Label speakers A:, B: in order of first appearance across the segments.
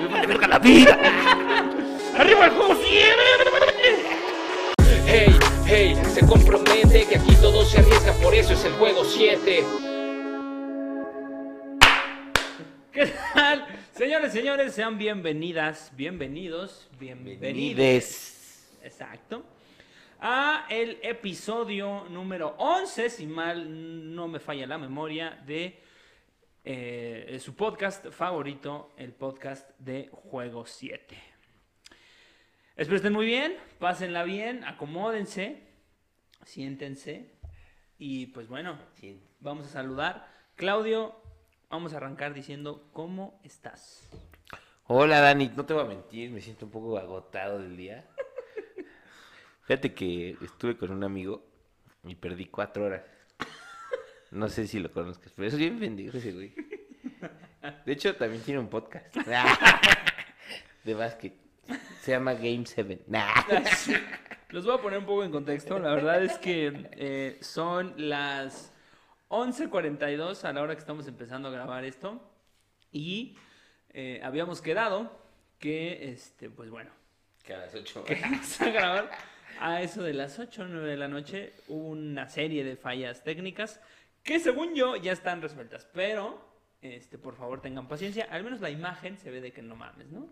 A: Me vale verga la vida. ¡Arriba el juego 100!
B: Hey, hey, se compromete que aquí todo se arriesga, por eso es el juego 7.
C: ¿Qué tal? Señores, señores, sean bienvenidas, bienvenidos, bienvenidos.
A: Bienvenides.
C: Exacto. A el episodio número 11, si mal no me falla la memoria, de eh, su podcast favorito, el podcast de Juego 7. Espero estén muy bien, pásenla bien, acomódense, siéntense y pues bueno,
A: Sí.
C: vamos a saludar. Claudio, vamos a arrancar diciendo cómo estás.
A: Hola Dani, no te voy a mentir, me siento un poco agotado del día. Fíjate que estuve con un amigo y perdí cuatro horas. No sé si lo conozcas, pero es bien pendejo ese güey. De hecho, también tiene un podcast de básquet. Se llama Game 7.
C: Los voy a poner un poco en contexto. La verdad es que eh, son las 11.42 a la hora que estamos empezando a grabar esto. Y eh, habíamos quedado que, este, pues bueno,
A: Que a las 8
C: que vamos a grabar a eso de las 8 o 9 de la noche. Hubo una serie de fallas técnicas que según yo ya están resueltas. Pero, este, por favor tengan paciencia. Al menos la imagen se ve de que no mames, ¿no?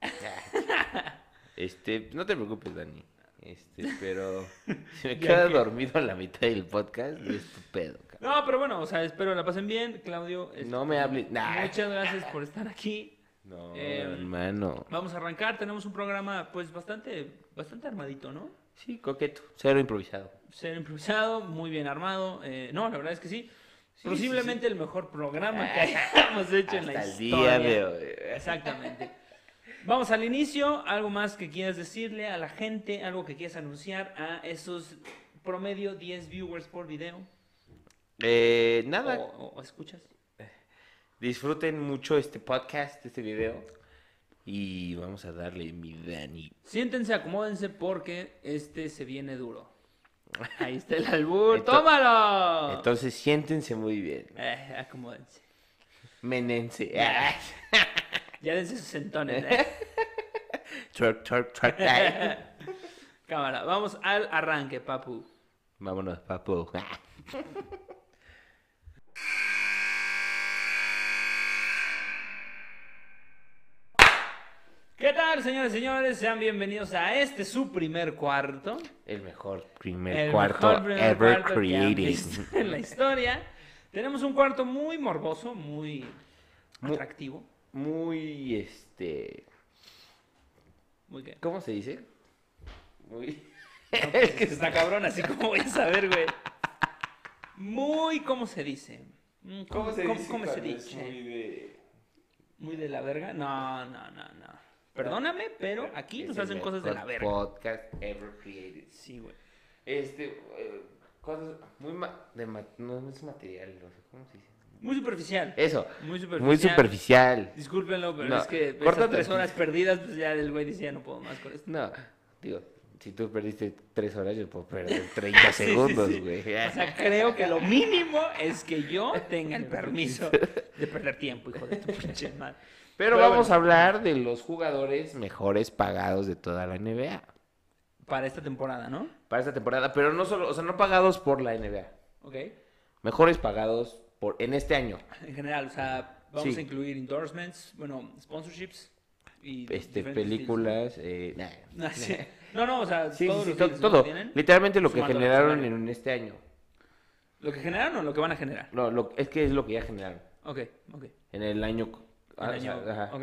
A: Este, no te preocupes, Dani. Este, pero si me
C: Ya
A: quedas
C: que-
A: dormido en la mitad del podcast, es tu pedo, cabrón.
C: No, pero bueno, o sea, espero la pasen bien, Claudio. este,
A: No me hables. Nah.
C: Muchas gracias por estar aquí.
A: No,
C: Eh,
A: hermano.
C: Vamos a arrancar, tenemos un programa pues bastante, bastante armadito, ¿no?
A: Sí, coqueto. Cero improvisado.
C: Ser improvisado, muy bien armado. eh, no, la verdad es que sí.
A: Sí,
C: Posiblemente el mejor programa que hayamos hecho en la
A: el
C: historia.
A: día de hoy.
C: Exactamente. Vamos al inicio. ¿Algo más que quieras decirle a la gente? ¿Algo que quieras anunciar a esos promedio 10 viewers por video?
A: Eh,
C: ¿O,
A: nada.
C: o- o escuchas?
A: Disfruten mucho este podcast, este video. Y vamos a darle mi Dani.
C: Siéntense, acomódense porque este se viene duro. Ahí está el albur. ¡Tómalo!
A: Entonces siéntense muy bien.
C: Eh, acomódense.
A: Menense.
C: Ya dense sus sentones. ¿eh? Cámara, vamos al arranque, papu.
A: Vámonos, papu.
C: ¿Qué tal, señores y señores? Sean bienvenidos a este su primer cuarto.
A: El mejor primer
C: El
A: cuarto
C: mejor primer
A: ever
C: cuarto
A: created.
C: en la historia. Tenemos un cuarto muy morboso, muy
A: Mu-
C: atractivo.
A: Muy, este...
C: Muy que.
A: ¿Cómo se dice? Muy...
C: Es que está cabrón, así como voy a saber, güey. Muy, ¿cómo se dice? ¿Cómo, cómo- cómo se dice?
A: de...
C: ¿Muy de la verga? No, no, no, no. Perdóname, pero aquí nos
A: Es
C: hacen cosas de la verga.
A: Podcast ever created.
C: Sí, güey.
A: Este, eh, cosas muy ma- de ma- no, no es material, no sé cómo se dice.
C: Muy superficial.
A: Eso,
C: Muy superficial.
A: muy superficial.
C: Discúlpenlo, pero
A: No,
C: es que
A: corta
C: estas tres horas perdidas, pues ya el güey dice, ya no puedo más con esto.
A: No, digo, si tú perdiste tres horas, yo puedo perder 30
C: Sí, sí,
A: segundos,
C: sí.
A: güey.
C: O sea, creo que lo mínimo es que yo tenga el permiso de perder tiempo, hijo de tu pinche madre.
A: Pero
C: Pero
A: vamos
C: bueno.
A: a hablar de los jugadores mejores pagados de toda la NBA.
C: Para esta temporada, ¿no?
A: Para esta temporada, pero no solo, o sea, no pagados por la NBA.
C: Ok.
A: Mejores pagados por en este año.
C: En general, o sea, vamos
A: Sí.
C: a incluir endorsements, bueno, sponsorships y
A: Este, películas, eh, nah.
C: deals. Sí. No, no, o sea,
A: Sí,
C: todos
A: sí,
C: los
A: todo.
C: ¿Tienen?
A: Literalmente lo que generaron en este año.
C: ¿Lo que generaron o lo que van a generar?
A: No, lo, es que es lo que ya generaron.
C: Ok, ok.
A: En el año.
C: El
A: ah, o sea, ajá.
C: ok.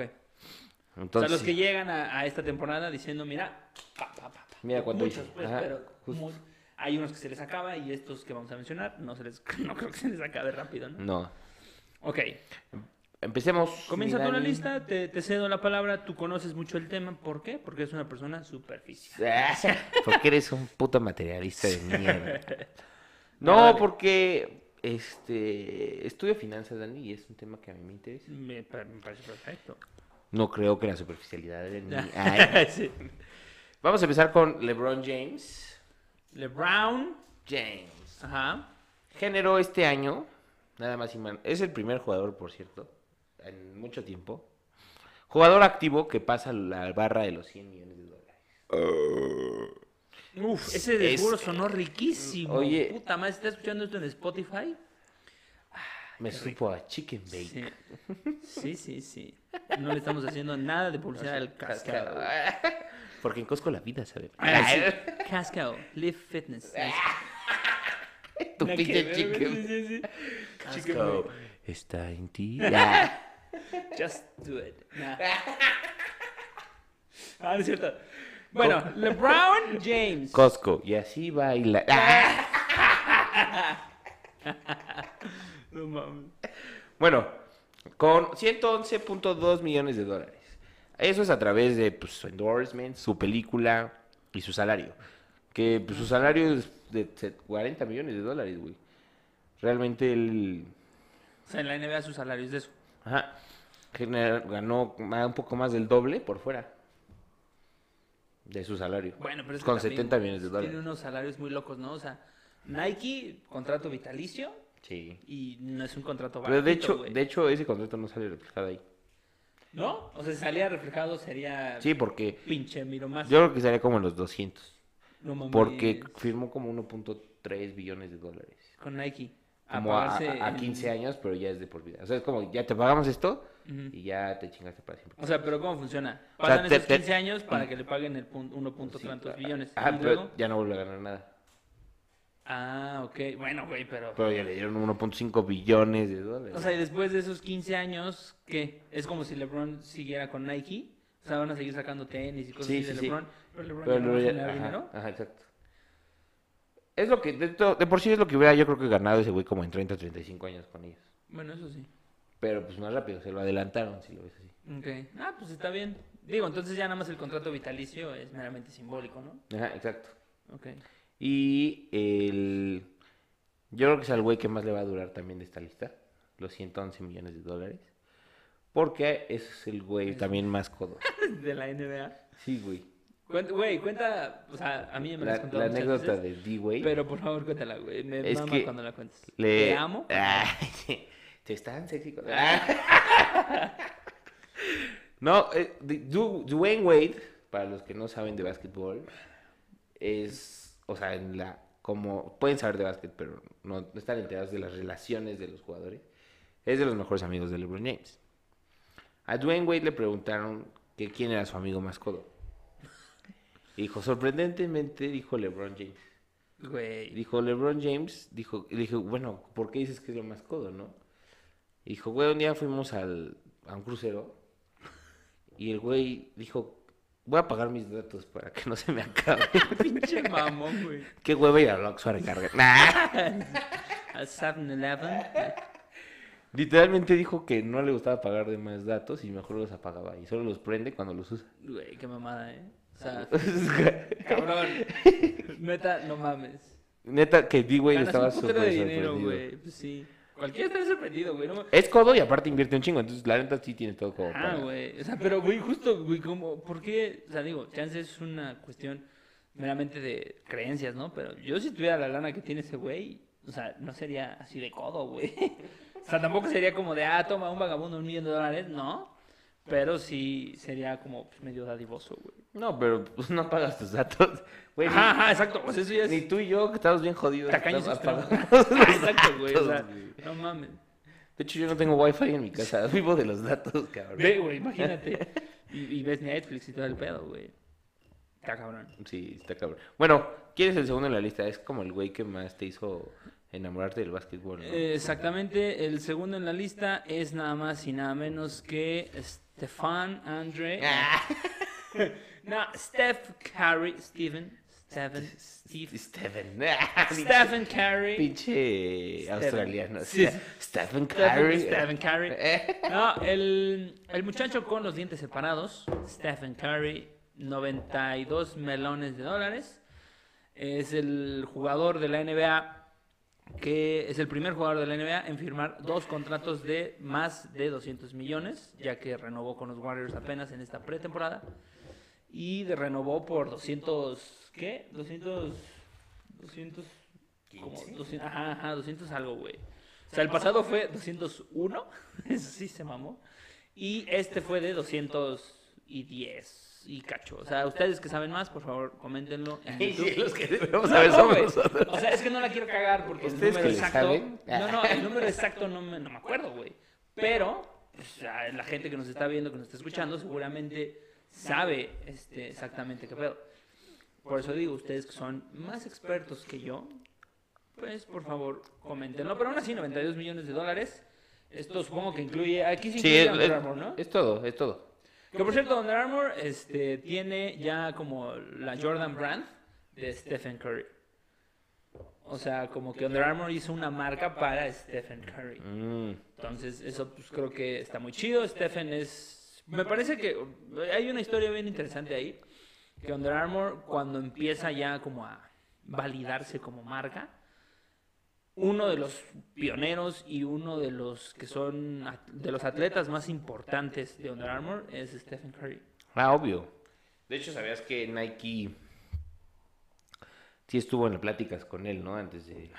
A: Entonces,
C: o sea, los que llegan a, a esta temporada diciendo, mira, pa, pa, pa, pa.
A: Mira cuánto
C: Muchos,
A: hice.
C: pues,
A: Ajá,
C: pero muy- hay unos que se les acaba y estos que vamos a mencionar no se les no creo que se les acabe rápido, ¿no?
A: No.
C: Ok,
A: Empecemos.
C: comienza
A: mi
C: tú la lista, te, te cedo la palabra, tú conoces mucho el tema, ¿por qué? Porque eres una persona superficial.
A: Ah, Porque eres un puto materialista de mierda.
C: No, dale.
A: porque este estudio finanzas, Dani, y es un tema que a mí me interesa.
C: Me, pa- me parece perfecto.
A: No creo que la superficialidad de.
C: Sí.
A: Vamos a empezar con LeBron James.
C: LeBron,
A: James.
C: ajá,
A: Generó este año, nada más y man- Es el primer jugador, por cierto, en mucho tiempo, Jugador activo que pasa la barra de los 100 millones de dólares.
C: Uf, ese de
A: Es-
C: sonó riquísimo.
A: Oye.
C: Puta madre, ¿estás escuchando esto en Spotify?
A: Me supo a chicken bake.
C: Sí. sí, sí, sí. No le estamos haciendo nada de publicidad al Cascao.
A: Porque en Costco la vida, ¿sabes?
C: Ah, sí. Cascao, Live Fitness.
A: Tu
C: Nada
A: pinche chicken. Costco está en ti.
C: Just do it. Nah. Ah, no es cierto. Bueno, LeBron James.
A: Costco. Y así baila. Ah.
C: No mames.
A: Bueno, con 111.2 millones de dólares. Eso es a través de pues, su endorsement, su película y su salario. Que pues, su salario es de se- 40 millones de dólares, güey. Realmente él
C: O sea, en la NBA su salario es de eso.
A: ajá, ganó un poco más del doble por fuera de su salario.
C: Bueno, pero es que
A: Con
C: también
A: 70 millones de
C: Tiene
A: dólares.
C: unos salarios muy locos, ¿no? O sea, Nike, contrato vitalicio
A: Sí.
C: y no es un contrato
A: Pero de hecho, de hecho ese contrato no sale reflejado ahí.
C: ¿No? O sea, si salía reflejado sería
A: Sí, porque
C: pinche miro más.
A: yo creo que sería como en los 200.
C: No mames.
A: Porque firmó como 1.3 billones de dólares.
C: Con Nike.
A: Como a, a- a
C: en-
A: 15 años, pero ya es de por vida. O sea, es como, ya te pagamos esto Y ya te chingaste para siempre.
C: O sea, pero ¿cómo funciona?
A: O sea,
C: Pasan
A: te-
C: esos
A: te-
C: 15 años para que le paguen el pun- 1 punto tantos billones.
A: Ah, pero
C: luego...
A: ya no vuelve a ganar nada.
C: Ah, ok. Bueno, güey, pero...
A: Pero ya le dieron 1.5 billones de dólares.
C: O sea, y después de esos 15 años, ¿qué? Es como si LeBron siguiera con Nike. O sea, van a seguir sacando tenis y cosas
A: Sí,
C: así de
A: sí, sí.
C: LeBron. Pero LeBron
A: Pero
C: ya no va a generar
A: ajá,
C: dinero.
A: ajá, exacto. Es lo que, de, de por sí es lo que hubiera yo creo que ganado ese güey como en 30 o 35 años con ellos.
C: Bueno, eso sí.
A: Pero pues más rápido, se lo adelantaron, si lo ves así.
C: Ok. Ah, pues está bien. Digo, entonces ya nada más el contrato vitalicio es meramente simbólico, ¿no?
A: Ajá, exacto.
C: Ok.
A: Y el... Yo creo que es el güey que más le va a durar también de esta lista. Los 111 millones de dólares. Porque ese es el güey también más codo.
C: De la NBA.
A: Sí, güey.
C: Cuenta- Güey, cuenta... O sea, a mí me has
A: La,
C: contado
A: la anécdota
C: veces,
A: de D-Way.
C: Pero por favor, cuéntala, güey. Me
A: Es
C: mama
A: que
C: cuando la cuentes.
A: Le...
C: Te amo.
A: Ay, te están sexy. con- no, eh, Du- Dwayne Wade, para los que no saben de básquetbol, es, o sea, en la, como pueden saber de básquet, pero no, no están enterados de las relaciones de los jugadores, es de los mejores amigos de LeBron James. A Dwayne Wade le preguntaron que quién era su amigo más codo. Y dijo, sorprendentemente, dijo LeBron James.
C: Güey.
A: Dijo LeBron James, dijo, dije, bueno, ¿por qué dices que es lo más codo, no? Y dijo, güey, un día fuimos al, a un crucero y el güey dijo, voy a pagar mis datos para que no se me acabe.
C: Pinche mamón, güey.
A: Qué hueva ir a Oxxo a recargar. Nah.
C: A 7-Eleven.
A: Literalmente dijo que no le gustaba pagar de más datos y mejor los apagaba y solo los prende cuando los usa.
C: Güey, qué mamada, eh. O sea, cabrón. Neta, no mames.
A: Neta, que D-Way estaba súper
C: dinero, güey. Pues sí. Cualquiera está sorprendido, güey. No
A: Es codo y aparte invierte un chingo, entonces la neta sí tiene todo como
C: Ah,
A: para-
C: güey. O sea, pero, güey, justo, güey, como, ¿por qué? O sea, digo, chance es una cuestión meramente de creencias, ¿no? Pero yo si tuviera la lana que tiene ese güey, o sea, no sería así de codo, güey. O sea, tampoco sería como de, ah, toma un vagabundo un millón de dólares, no. Pero sí sería como pues, medio dadivoso, güey.
A: No, pero pues, no pagas tus datos. Güey,
C: Ajá, ajá, exacto. Pues eso ya es
A: Ni tú y yo, que estamos bien jodidos.
C: tacaños
A: estamos
C: Exacto, güey. O sea, no mames.
A: De hecho, yo no tengo wifi en mi casa. Vivo de los datos, cabrón.
C: Ve, güey, imagínate. Y, y ves Netflix y todo el pedo, güey. Está cabrón.
A: Sí, está cabrón. Bueno, ¿quién es el segundo en la lista? Es como el güey que más te hizo enamorarte del básquetbol, ¿no?
C: Eh, Exactamente, el segundo en la lista es nada más y nada menos que Stefan Andre.
A: Ah.
C: No, Steph Curry, Steven, Stephen, Steve,
A: Stephen.
C: Stephen Curry.
A: Pinche australiano.
C: Sí.
A: Stephen
C: Stephen,
A: Curry.
C: Stephen Curry.
A: Eh.
C: No, el, el muchacho con los dientes separados, Stephen Curry, 92 melones de dólares. Es el jugador de la NBA que es el primer jugador de la NBA en firmar dos contratos de más de 200 millones, ya que renovó con los Warriors apenas en esta pretemporada. Y de renovó por 200, ¿qué? 200, 200, como 200, ajá, ajá, 200 algo, güey. O sea, el pasado fue 201, eso sí se mamó. Y este fue de 210 y cacho. O sea, ustedes que saben más, por favor, coméntenlo en
A: Y
C: YouTube.
A: sí, los que debemos saber
C: No,
A: somos nosotros.
C: O sea, es que no la quiero cagar porque el
A: ¿Ustedes
C: número exacto.
A: saben?
C: No, no, el número exacto no me, no me acuerdo, güey. Pero, pues, a la gente que nos está viendo, que nos está escuchando, seguramente sabe este, exactamente qué pedo. Por eso digo, ustedes que son más expertos que yo, pues por favor, coméntenlo. Pero aún así, 92 millones de dólares. Esto supongo que incluye. Aquí sí
A: Sí,
C: incluye
A: es,
C: Under
A: es-
C: Armour, ¿no?
A: es todo, es todo.
C: Que por cierto, Under Armour este, tiene ya como la Jordan Brand de Stephen Curry. O sea, como que Under Armour hizo una marca para Stephen Curry.
A: Mm.
C: Entonces, eso pues creo que está muy chido. Stephen es... Me parece que hay una historia bien interesante ahí. Que Under Armour, cuando empieza ya como a validarse como marca, uno de los pioneros y uno de los que son de los atletas más importantes de Under Armour es Stephen Curry.
A: Ah, obvio. De hecho, ¿sabías que Nike sí estuvo en pláticas con él, ¿no? Antes de...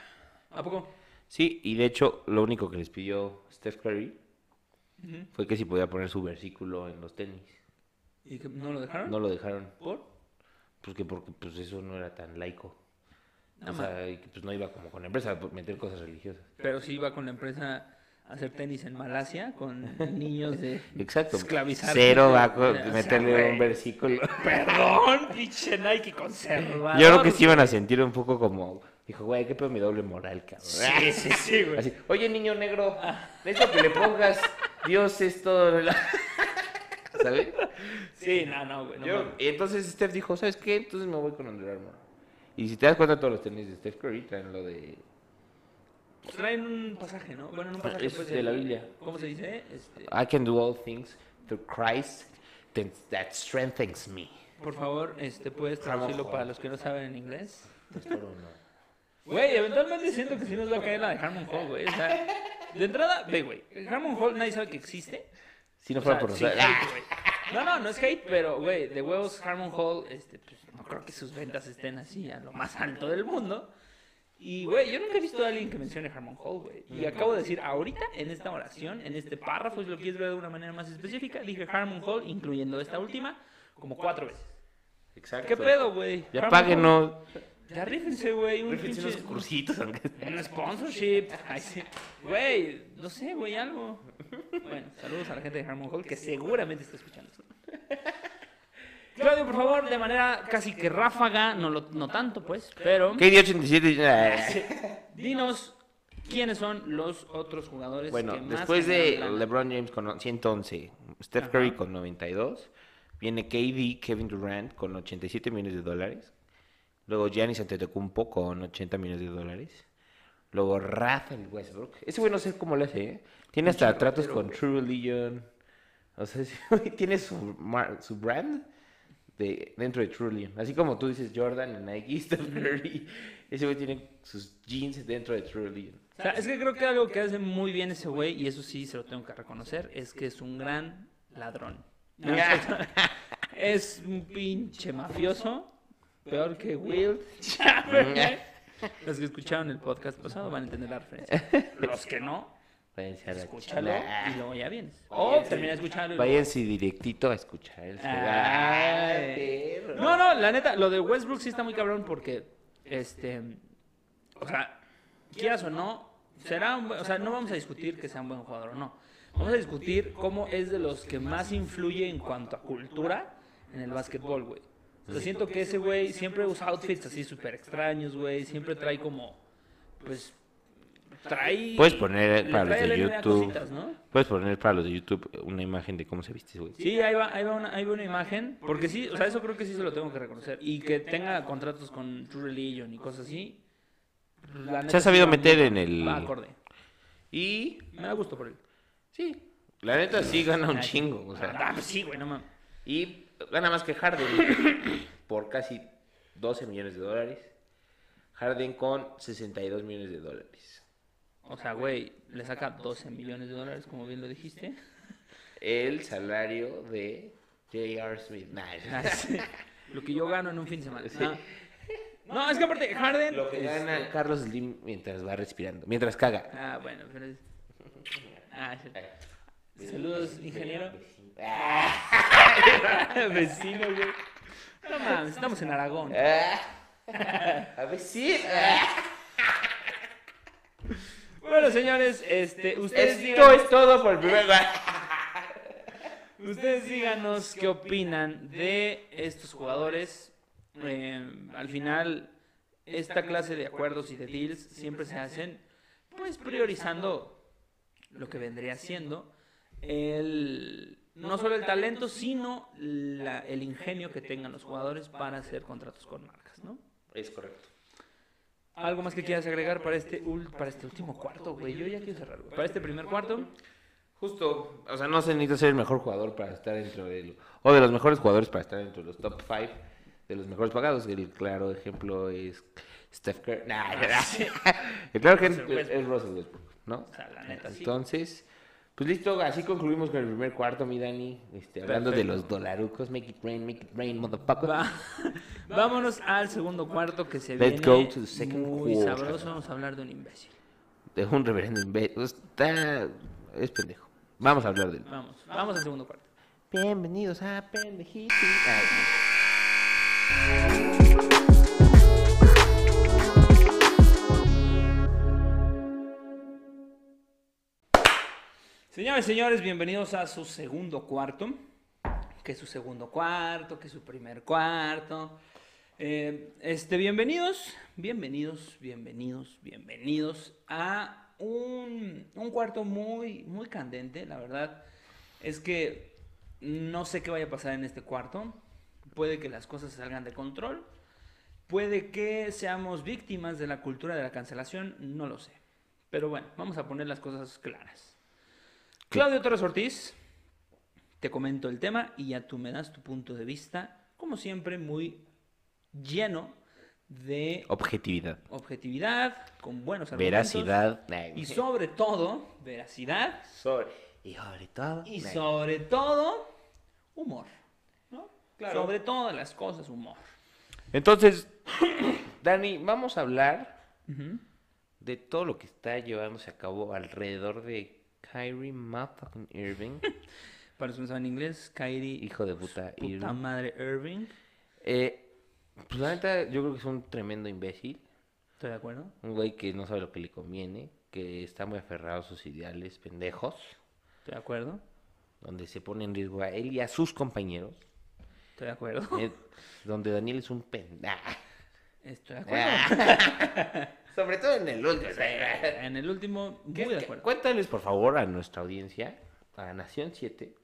C: ¿A poco?
A: Sí, y de hecho, lo único que les pidió Steph Curry fue que si podía poner su versículo en los tenis.
C: ¿Y que no lo dejaron?
A: No lo dejaron.
C: ¿Por?
A: Porque, porque pues eso no era tan laico.
C: No
A: o sea, y pues no iba como con la empresa a meter cosas religiosas.
C: Pero sí iba con la empresa a hacer tenis en Malasia con niños de
A: Exacto.
C: esclavizar.
A: Cero va a
C: sea,
A: meterle un versículo.
C: Perdón, pinche Nike conservador.
A: Yo creo que sí iban a sentir un poco como... Dijo, güey, qué pedo mi doble moral, cabrón.
C: Sí, sí, sí, güey.
A: Así, oye, niño negro, necesito que le pongas Dios es todo. la-". ¿Sabes?
C: Sí, no, no, güey. no
A: Yo- entonces Steph dijo, ¿sabes qué? Entonces me voy con Under Armour. Y si te das cuenta, todos los tenis de Steph Curry traen lo de...
C: Traen un pasaje, ¿no? Bueno, no un pasaje
A: Es
C: pues,
A: de la Biblia.
C: ¿Cómo se dice? Este,
A: I can do all things through Christ that strengthens me.
C: por favor, este, ¿puedes traducirlo para los que no saben en inglés? Güey, eventualmente siento que sí nos va a caer la de Harmon Hall, güey. O sea, de entrada, ve, güey. Harmon Hall nadie sabe que existe.
A: Si no
C: O
A: fuera
C: sea,
A: por nosotros.
C: güey. No, no, no es hate, pero, güey, de huevos Harmon Hall, este, pues, no creo que sus ventas estén así a lo más alto del mundo. Y, güey, yo nunca he visto a alguien que mencione Harmon Hall, güey. Y acabo de decir ahorita, en esta oración, en este párrafo, si lo quieres ver de una manera más específica, dije Harmon Hall, incluyendo esta última, como cuatro veces.
A: Exacto.
C: ¿Qué pedo, güey?
A: Ya páguenos.
C: Ya rífense, güey. Un
A: Rífense unos cursitos, aunque
C: un sponsorship. Ay, sí. Güey, no sé, güey, algo. Bueno, saludos a la gente de Harmon Hall que seguramente está escuchando esto. Claudio, por favor, de manera casi que ráfaga, no, lo, no tanto pues, pero
A: KD87. ah.
C: dinos quiénes son los otros jugadores
A: Bueno,
C: que más
A: después de. LeBron James con 111, Steph
C: Ajá.
A: Curry con 92, viene KD, Kevin Durant con 87 millones de dólares, luego Giannis Antetokounmpo con 80 millones de dólares, luego Rafael Westbrook, ese güey no sé cómo lo hace, ¿eh? tiene hasta tratos con
C: güey.
A: True Religion, o sea, ese güey tiene su, mar- su brand de, dentro de True Religion, así como tú dices Jordan en Nike, Steph Curry, ese güey tiene sus jeans dentro de True Religion.
C: O sea, es que creo que algo que hace muy bien ese güey, y eso sí se lo tengo que reconocer, es que es un gran ladrón. es un pinche mafioso, peor que Will. Los que escucharon el podcast pasado van a entender la referencia. Los que no, escúchalo y luego ya vienes. O termina de escucharlo. y
A: Váyanse directito a escuchar el
C: Ay. No, no, la neta, lo de Westbrook sí está muy cabrón porque, este, o sea, quieras o no, será un buen- o sea, no vamos a discutir que sea un buen jugador o no. Vamos a discutir cómo es de los que más influye en cuanto a cultura en el básquetbol, güey. O sea, siento que ese güey siempre usa outfits así súper extraños, güey. Siempre trae como, pues, trae...
A: Puedes poner para los de YouTube.
C: cositas, ¿no?
A: Puedes poner para los de YouTube una imagen de cómo se viste, güey.
C: Sí, ahí va, ahí va, una, ahí va una imagen. Porque sí, o sea, eso creo que sí se lo tengo que reconocer. Y que tenga contratos con True Religion y cosas así. pues, la neta
A: Se ha sabido meter en el-
C: Va acorde.
A: Y
C: Me da gusto por él.
A: sí, la neta sí gana un chingo, o sea.
C: Ah, pues sí, güey, no mames.
A: Y gana más que Harden por casi 12 millones de dólares. Harden con 62 millones de dólares.
C: O sea, güey, le saca 12 millones de dólares, como bien lo dijiste.
A: El salario de J.R. Smith. Nah,
C: Ah, sí. Lo que yo gano en un fin de semana.
A: Sí.
C: No, No, es que aparte, Harden.
A: Lo que
C: este,
A: gana Carlos Slim mientras va respirando, mientras caga.
C: Ah, bueno, pero es. Ah, cierto. Saludos, ingeniero. Vecino, güey. No mames, estamos en Aragón.
A: ah, A ver si. ah.
C: Bueno, señores, este, ustedes
A: Esto
C: díganos,
A: es todo por el primer.
C: ustedes díganos qué opinan de estos jugadores. Eh, al final, esta clase de acuerdos y de deals siempre se hacen, pues priorizando lo que vendría siendo el no solo el talento, sino la- el ingenio que tengan los jugadores para hacer contratos con marcas, ¿no?
A: Es correcto.
C: ¿Algo más que quieras agregar para este, para este último cuarto, güey? Yo ya quiero cerrar, güey. Para este primer cuarto,
A: Justo, o sea, no se necesita ser el mejor jugador para estar dentro de o de los mejores jugadores para estar dentro de los top 5 de los mejores pagados. El claro ejemplo es Steph Curry. Nah, el claro ejemplo es, es Russell Westbrook, ¿no?
C: o sea, la neta, sí.
A: Pues listo, así concluimos con el primer cuarto, mi Dani. Este, hablando de los dolarucos, make it rain, make it rain, motherfucker.
C: Va- Vámonos al segundo cuarto que se
A: Let's
C: viene
A: go to the second
C: muy
A: quarter.
C: sabroso. Vamos a hablar de un imbécil.
A: De un reverendo imbécil. Está... Es pendejo. Vamos a hablar de él.
C: Vamos, vamos al segundo cuarto.
A: Bienvenidos a Pendejito. Ay,
C: Señores, señores, bienvenidos a su segundo cuarto. Que su segundo cuarto, que su primer cuarto. Eh, este, bienvenidos, bienvenidos, bienvenidos, bienvenidos a un, un cuarto muy, muy candente. La verdad es que no sé qué vaya a pasar en este cuarto. Puede que las cosas salgan de control. Puede que seamos víctimas de la cultura de la cancelación, no lo sé. Pero bueno, vamos a poner las cosas claras. Claudio Torres Ortiz, te comento el tema y ya tú me das tu punto de vista, como siempre, muy lleno de
A: Objetividad.
C: objetividad, con buenos argumentos.
A: Veracidad.
C: Y sobre todo, veracidad.
A: sobre- Y sobre todo.
C: Y sobre todo, humor. ¿no?
A: Claro.
C: Sobre todas las cosas, humor.
A: Entonces, Dani, vamos a hablar de todo lo que está llevándose a cabo alrededor de Kyrie motherfucking Irving.
C: Para los que no saben inglés, Kyrie,
A: Hijo de puta
C: puta
A: Irving.
C: madre Irving.
A: Eh, pues la neta, yo creo que es un tremendo imbécil.
C: ¿Estoy de acuerdo?
A: Un güey que no sabe lo que le conviene. Que está muy aferrado a sus ideales pendejos.
C: ¿Estoy de acuerdo?
A: Donde se pone en riesgo a él y a sus compañeros.
C: ¿Estoy de acuerdo?
A: eh, donde Daniel es un pendejo.
C: Estoy de acuerdo.
A: Sobre todo en el último.
C: En el último, muy de acuerdo.
A: Cuéntales, por favor, a nuestra audiencia, a Nación 7.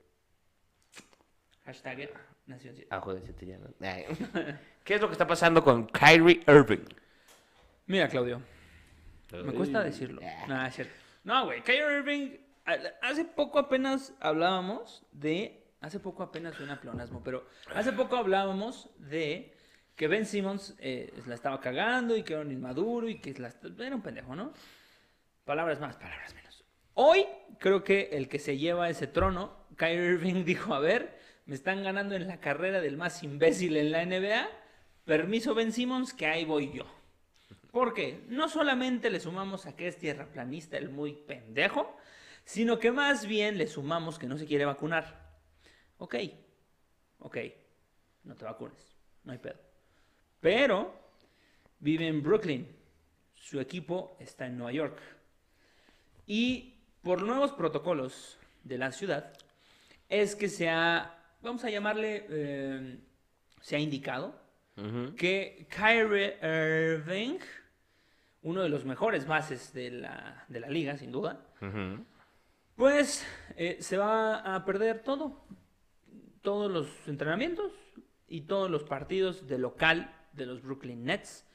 C: Hashtag Nación 7.
A: Ah, joder, 7 ya no. ¿Qué es lo que está pasando con Kyrie Irving?
C: Mira, Claudio, me cuesta decirlo. No, es cierto. No, güey, Kyrie Irving, hace poco apenas hablábamos de, hace poco apenas suena pleonasmo, pero hace poco hablábamos de que Ben Simmons eh, la estaba cagando y que era un inmaduro y que la- era un pendejo, ¿no? Palabras más, palabras menos. Hoy creo que el que se lleva ese trono, Kyrie Irving dijo, a ver, me están ganando en la carrera del más imbécil en la NBA, permiso Ben Simmons, que ahí voy yo. Porque no solamente le sumamos a que es tierraplanista el muy pendejo, sino que más bien le sumamos que no se quiere vacunar. Ok, ok, no te vacunes, no hay pedo. Pero vive en Brooklyn, su equipo está en Nueva York. Y por nuevos protocolos de la ciudad, es que se ha, vamos a llamarle, eh, se ha indicado que Kyrie Irving, uno de los mejores bases de la, de la liga, sin duda, pues eh, se va a perder todo. Todos los entrenamientos y todos los partidos de local de los Brooklyn Nets.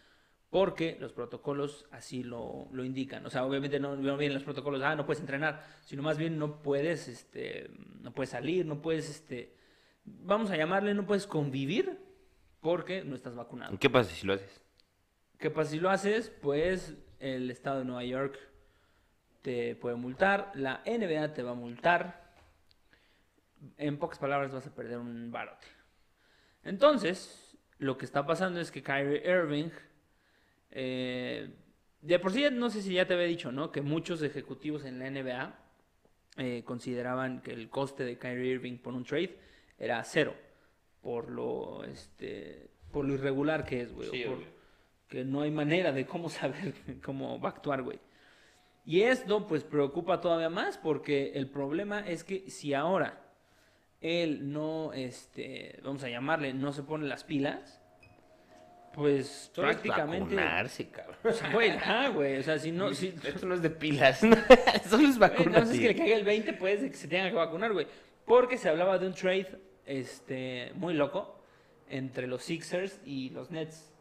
C: Porque los protocolos así lo, lo indican. O sea, obviamente no, no vienen los protocolos, ah, no puedes entrenar, sino más bien no puedes, este, no puedes salir, no puedes, este, vamos a llamarle, no puedes convivir porque no estás vacunado.
A: ¿Y ¿Qué pasa si lo haces?
C: ¿Qué pasa si lo haces? Pues el estado de Nueva York te puede multar, la NBA te va a multar. En pocas palabras vas a perder un barote. Entonces, lo que está pasando es que Kyrie Irving, eh, de por sí, no sé si ya te había dicho, ¿no? Que muchos ejecutivos en la NBA eh, consideraban que el coste de Kyrie Irving por un trade era cero. Por lo, este, por lo irregular que es, güey.
A: Sí,
C: por- que no hay manera de cómo saber cómo va a actuar, güey. Y esto pues preocupa todavía más porque el problema es que si ahora él no, este, vamos a llamarle, no se pone las pilas, pues
A: Solo es
C: prácticamente...
A: vacunarse, cabrón.
C: O sea, güey, ajá, güey, o sea, si no, si...
A: Esto no es de pilas. Solo es
C: Güey, no sé que le caiga el 20, pues, de que se tenga que vacunar, güey. Porque se hablaba de un trade, este, muy loco entre los Sixers y los Nets.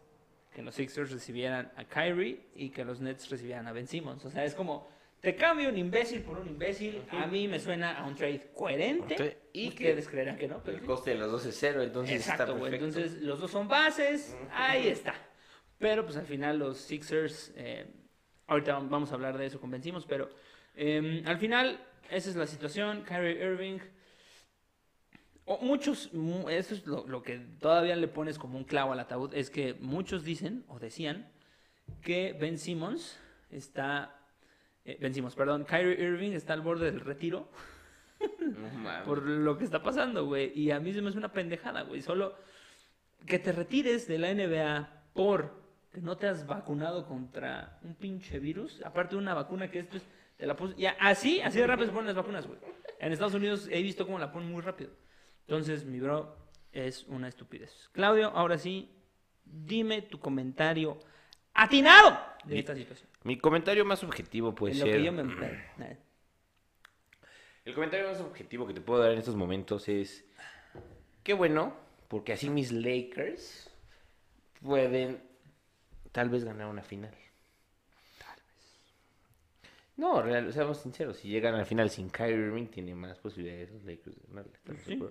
C: Que los Sixers recibieran a Kyrie y que los Nets recibieran a Ben Simmons. O sea, es como, te cambio un imbécil por un imbécil. A mí me suena a un trade coherente. Y ustedes creerán que no, pero
A: El
C: sí.
A: coste de los dos es cero, entonces
C: Exacto,
A: está perfecto.
C: Entonces, los dos son bases. Ahí está. Pero, pues, al final, los Sixers... eh, ahorita vamos a hablar de eso, convencimos, pero... eh, al final, esa es la situación. Kyrie Irving... o muchos... mu- Eso es lo, lo que todavía le pones como un clavo al ataúd. Es que muchos dicen, o decían, que Ben Simmons está... eh, ben Simmons, perdón. Kyrie Irving está al borde del retiro
A: No
C: por lo que está pasando, güey. Y a mí se me hace una pendejada, güey. Solo que te retires de la NBA por que no te has vacunado contra un pinche virus. Aparte de una vacuna que esto es... Te la pus- ya, así, así de rápido se ponen las vacunas, güey. En Estados Unidos he visto cómo la ponen muy rápido. Entonces, mi bro, es una estupidez. Claudio, ahora sí, dime tu comentario atinado de
A: Mi-
C: esta situación.
A: Mi comentario más objetivo puede
C: en lo
A: ser.
C: que yo me...
A: El comentario más objetivo que te puedo dar en estos momentos es. Qué bueno, porque así mis Lakers pueden tal vez ganar una final. Tal vez. No, real, seamos sinceros, si llegan al final sin Kyrie Irving, tiene más posibilidades los Lakers de ganarle. ¿estamos de
C: Sí.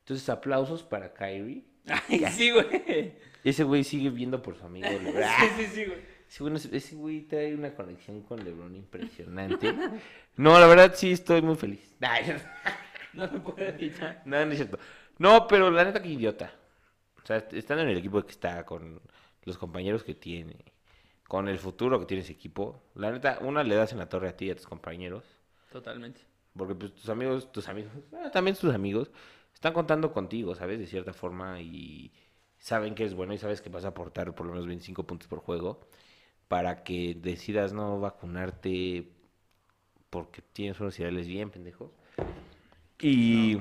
A: Entonces, aplausos para Kyrie.
C: Ay, sí, güey.
A: Ese güey sigue viendo por su amigo.
C: Sí, sí, sí, güey.
A: Ese güey, ese güey trae una conexión con LeBron impresionante. No, la verdad sí estoy muy feliz. Ay,
C: No me puedo evitar.
A: No, no es cierto. No, pero la neta que idiota. O sea, estando en el equipo que está, con los compañeros que tiene, con el futuro que tiene ese equipo, la neta, una le das en la torre a ti y a tus compañeros.
C: Totalmente.
A: Porque pues tus amigos, tus amigos, ah, también tus amigos, están contando contigo, ¿sabes? De cierta forma y saben que es bueno y sabes que vas a aportar por lo menos 25 puntos por juego para que decidas no vacunarte porque tienes unos ideales bien pendejos. Y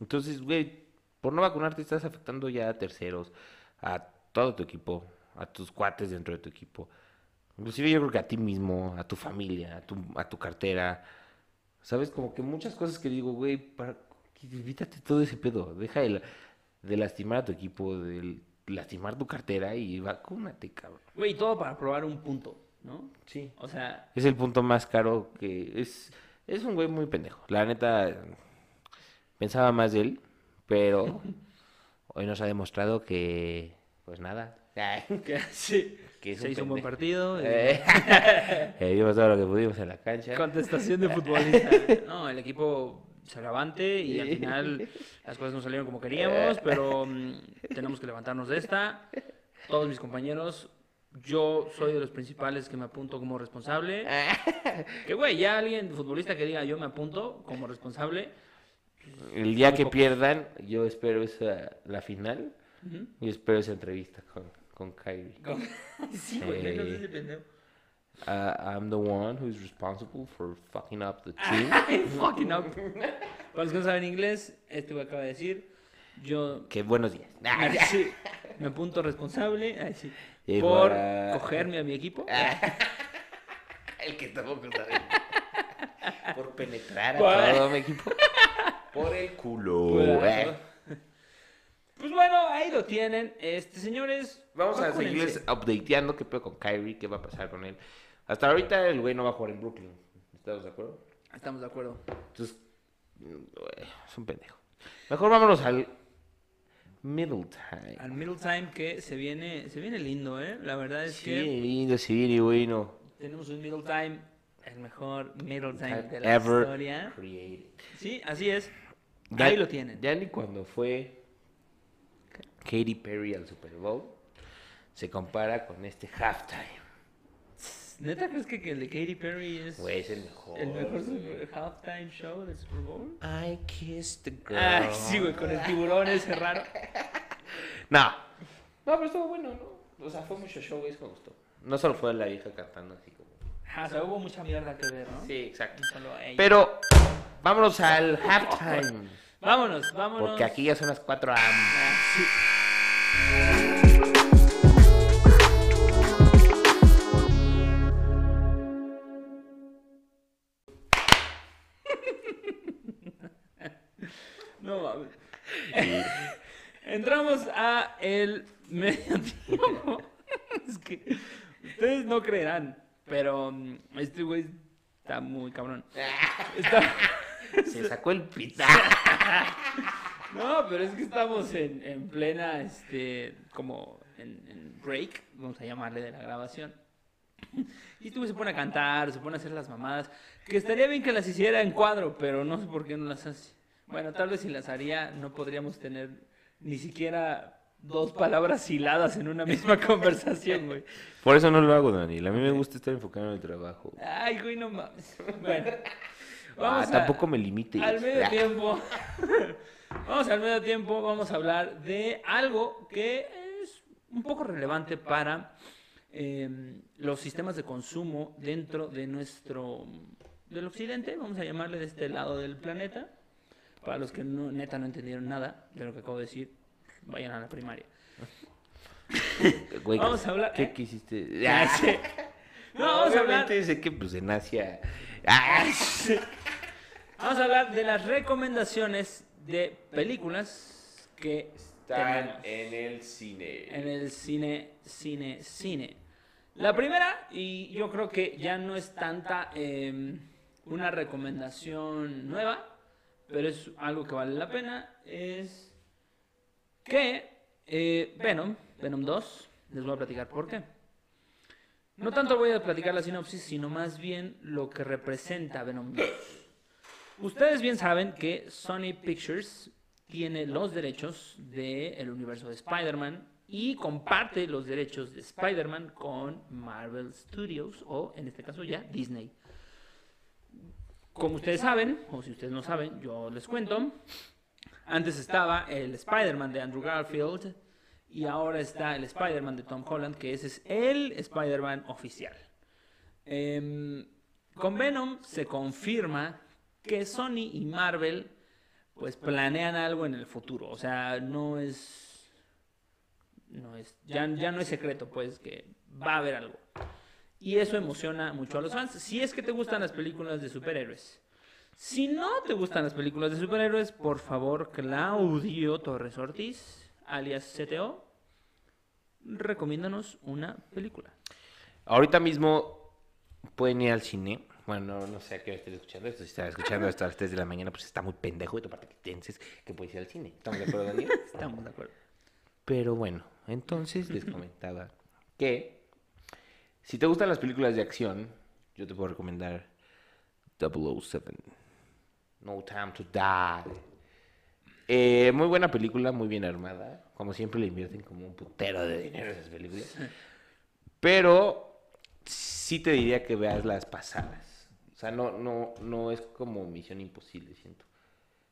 A: entonces, güey, por no vacunarte estás afectando ya a terceros, a todo tu equipo, a tus cuates dentro de tu equipo. Inclusive yo creo que a ti mismo, a tu familia, a tu, a tu cartera. ¿Sabes? Como que muchas cosas que digo, güey, para... evítate todo ese pedo. Deja de, la- de lastimar a tu equipo, de lastimar tu cartera y vacúnate, cabrón.
C: Güey, todo para probar un punto, ¿no?
A: Sí.
C: O sea,
A: Es el punto más caro que es... Es un güey muy pendejo. La neta, pensaba más de él, pero hoy nos ha demostrado que... Pues nada.
C: que sí.
A: Que
C: Se
A: un
C: hizo un buen partido. y-
A: Eh, eh, dimos todo lo que pudimos en la cancha.
C: Contestación de futbolista. No, el equipo se avante y al final las cosas no salieron como queríamos, pero mm, tenemos que levantarnos de esta. Todos mis compañeros, yo soy de los principales que me apunto como responsable. Que güey, ya alguien futbolista que diga yo me apunto como responsable.
A: El día que
C: pocos.
A: pierdan, yo espero esa, la final y espero esa entrevista con, con Kyrie.
C: Con- Sí, güey, no sé si pendejo.
A: Uh, I'm the one who's responsible for fucking up the team.
C: Fucking up. Para los que no saben inglés, esto que acaba de decir, yo
A: que buenos días.
C: me, sí, me apunto responsable ay, sí,
A: Y
C: por
A: para-
C: cogerme a mi equipo.
A: El que tampoco sabe. Por penetrar a todo mi equipo. Por el culo.
C: Pues,
A: eh.
C: Pues bueno, ahí lo tienen. Este, señores,
A: Vamos a seguirles updateando qué pedo con Kyrie, qué va a pasar con él. Hasta ahorita el güey no va a jugar en Brooklyn. ¿Estamos de acuerdo?
C: Estamos de acuerdo.
A: Entonces, güey, es un pendejo. Mejor vámonos al middle time.
C: Al middle time que se viene, se viene lindo, ¿eh? La verdad es
A: Sí,
C: que
A: lindo, sí, viene bueno.
C: tenemos un middle time, el mejor middle time de la
A: Ever
C: historia.
A: created.
C: Sí, así es.
A: Ya-
C: Ahí lo tienen.
A: Ya ni cuando fue Katy Perry al Super Bowl se compara con este halftime.
C: ¿Neta crees que, que el de Katy Perry es
A: Güey, es el mejor.
C: el mejor super- halftime show del Super Bowl?
A: I kissed the girl.
C: Ah, sí, güey, con el tiburón ese raro.
A: No. No, pero estuvo bueno, ¿no? O sea, fue mucho show, güey, eso me gustó. No solo fue la vieja cantando así como.
C: Ah, o sea, hubo mucha mierda que ver, ¿no?
A: Sí, exacto.
C: No solo ella.
A: Pero vámonos al halftime.
C: Vámonos, vámonos.
A: Porque aquí ya son las 4 am.
C: Ah, sí. Entramos a el medio tiempo. Es que ustedes no creerán, pero mm, este güey está muy cabrón. Está...
A: Se sacó el pita.
C: No, pero es que estamos en, en plena, este, como en, en break, vamos a llamarle, de la grabación. Y este güey se pone a cantar, se pone a hacer las mamadas, que estaría bien que las hiciera en cuadro, pero no sé por qué no las hace. Bueno, tal vez si las haría no podríamos tener ni siquiera dos palabras hiladas en una misma conversación, güey.
A: Por eso no lo hago, Daniel. A mí me gusta estar enfocado en el trabajo.
C: Ay, güey, no mames. Bueno,
A: Ah,
C: vamos a-
A: tampoco me limite.
C: Al medio tiempo. vamos al medio tiempo, vamos a hablar de algo que es un poco relevante para eh, los sistemas de consumo dentro de nuestro del occidente, vamos a llamarle de este lado del planeta. Para los que no, neta no entendieron nada de lo que acabo de decir, vayan a la primaria.
A: Güey,
C: Vamos a hablar-
A: ¿Qué
C: ¿eh?
A: quisiste?
C: No, vamos a hablar
A: sé que pues en Asia.
C: Vamos a hablar de las recomendaciones de películas que tenemos
A: en el cine.
C: en el cine, cine, cine. La primera, y yo creo que ya no es tanta eh, una recomendación nueva, pero es algo que vale la pena, es que eh, Venom, Venom 2, les voy a platicar por qué. No tanto voy a platicar la sinopsis, sino más bien lo que representa Venom 2. Ustedes bien saben que Sony Pictures tiene los derechos del universo de Spider-Man y comparte los derechos de Spider-Man con Marvel Studios o en este caso ya Disney. Como ustedes saben, o si ustedes no saben, yo les cuento. Antes estaba el Spider-Man de Andrew Garfield y ahora está el Spider-Man de Tom Holland, que ese es el Spider-Man oficial. Em, con Venom se confirma que Sony y Marvel pues planean algo en el futuro. O sea, no es. No es. Ya, ya no es secreto, pues, que va a haber algo. Y eso emociona mucho a los fans. Si es que te gustan las películas de superhéroes. Si no te gustan las películas de superhéroes, por favor, Claudio Torres Ortiz, alias CTO, recomiéndanos una película.
A: Ahorita mismo pueden ir al cine. Bueno, no sé a qué hora estén escuchando esto. Si están escuchando esto a las 3 de la mañana, pues está muy pendejo de tu parte que pienses que puedes ir al cine. ¿Estamos de acuerdo, Daniel?
C: Estamos de acuerdo.
A: Pero bueno, entonces les comentaba que si te gustan las películas de acción, yo te puedo recomendar 007. No Time to Die. Eh, muy buena película, muy bien armada. Como siempre le invierten como un putero de dinero a esas películas. Pero sí te diría que veas las pasadas. O sea, no, no, no es como Misión Imposible, siento.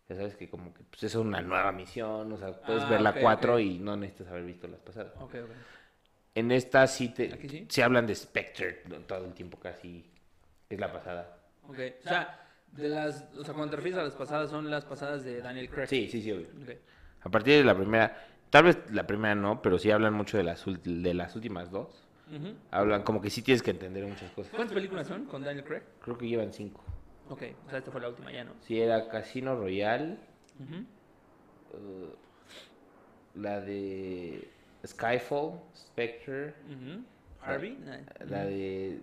A: Ya sabes que como que pues, es una nueva misión, o sea, puedes
C: Ah,
A: ver la
C: ok,
A: 4
C: ok.
A: y no necesitas haber visto las pasadas.
C: Ok, ok.
A: En esta sí te
C: ¿Aquí sí?
A: se hablan de Spectre todo el tiempo casi, es la pasada.
C: Ok, o sea, de las, o sea, cuando te refieres a las pasadas, son las pasadas de Daniel Craig.
A: Sí, sí, sí, obvio.
C: Ok.
A: A partir de la primera, tal vez la primera no, pero sí hablan mucho de las, de las últimas dos.
C: Ujú.
A: Hablan como que sí tienes que entender muchas cosas.
C: ¿Cuántas películas son con Daniel Craig?
A: Creo que llevan cinco.
C: Ok, o sea, esta fue la última ya, ¿no?
A: Sí, era Casino Royale, uh, la de Skyfall, Spectre.
C: Harvey.
A: La de...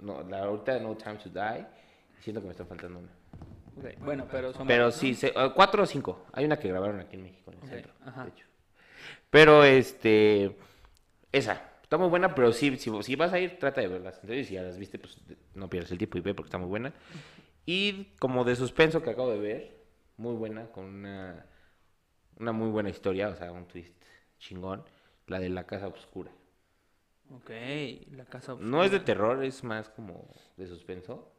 A: No, la ahorita de No Time to Die. Siento que me está faltando una.
C: Bueno, pero son
A: Pero sí, se- uh, cuatro o cinco. Hay una que grabaron aquí en México, en el centro,
C: ajá.
A: de hecho. Pero, este... Esa. Está muy buena, pero sí, si, si vas a ir, trata de verlas. Entonces, si ya las viste, pues no pierdas el tiempo y ve porque está muy buena. Y como de suspenso que acabo de ver, muy buena, con una, una muy buena historia, o sea, un twist chingón, la de la casa oscura.
C: Ok, la casa
A: No es de
C: Oscura.
A: terror, es más como de suspenso,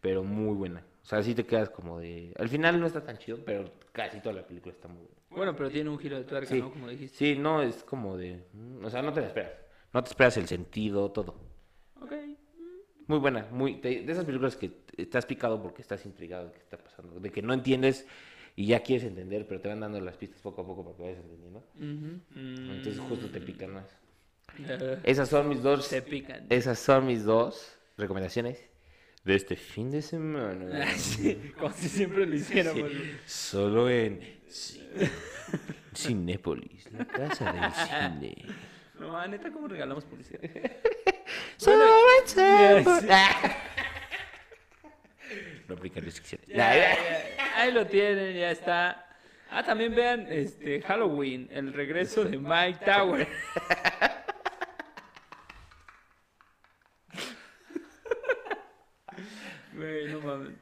A: pero muy buena. O sea, sí te quedas como de... Al final no está tan chido, pero casi toda la película está muy buena.
C: Bueno, pero tiene un giro de tuerca,
A: Sí.
C: ¿no? Como dijiste.
A: Sí, no, es como de... mm, O sea, no te la esperas. No te esperas el sentido, todo.
C: Ok.
A: Muy buena, muy de, esas películas que estás picado porque estás intrigado de qué está pasando, de que no entiendes y ya quieres entender, pero te van dando las pistas poco a poco para que vayas entendiendo.
C: Ujú.
A: Entonces justo te pican más. Esas son mis dos,
C: Se pican.
A: esas son mis dos recomendaciones de este fin de semana.
C: Sí, como si siempre lo hiciéramos.
A: Sí, Solo en Cinépolis, la casa del cine.
C: No, ah, neta, ¿cómo regalamos publicidad?
A: Solo en Cinépolis. No aplica restricciones.
C: Ahí lo tienen, ya está. Ah, también vean este Halloween, el regreso de Mike Tower. No mames.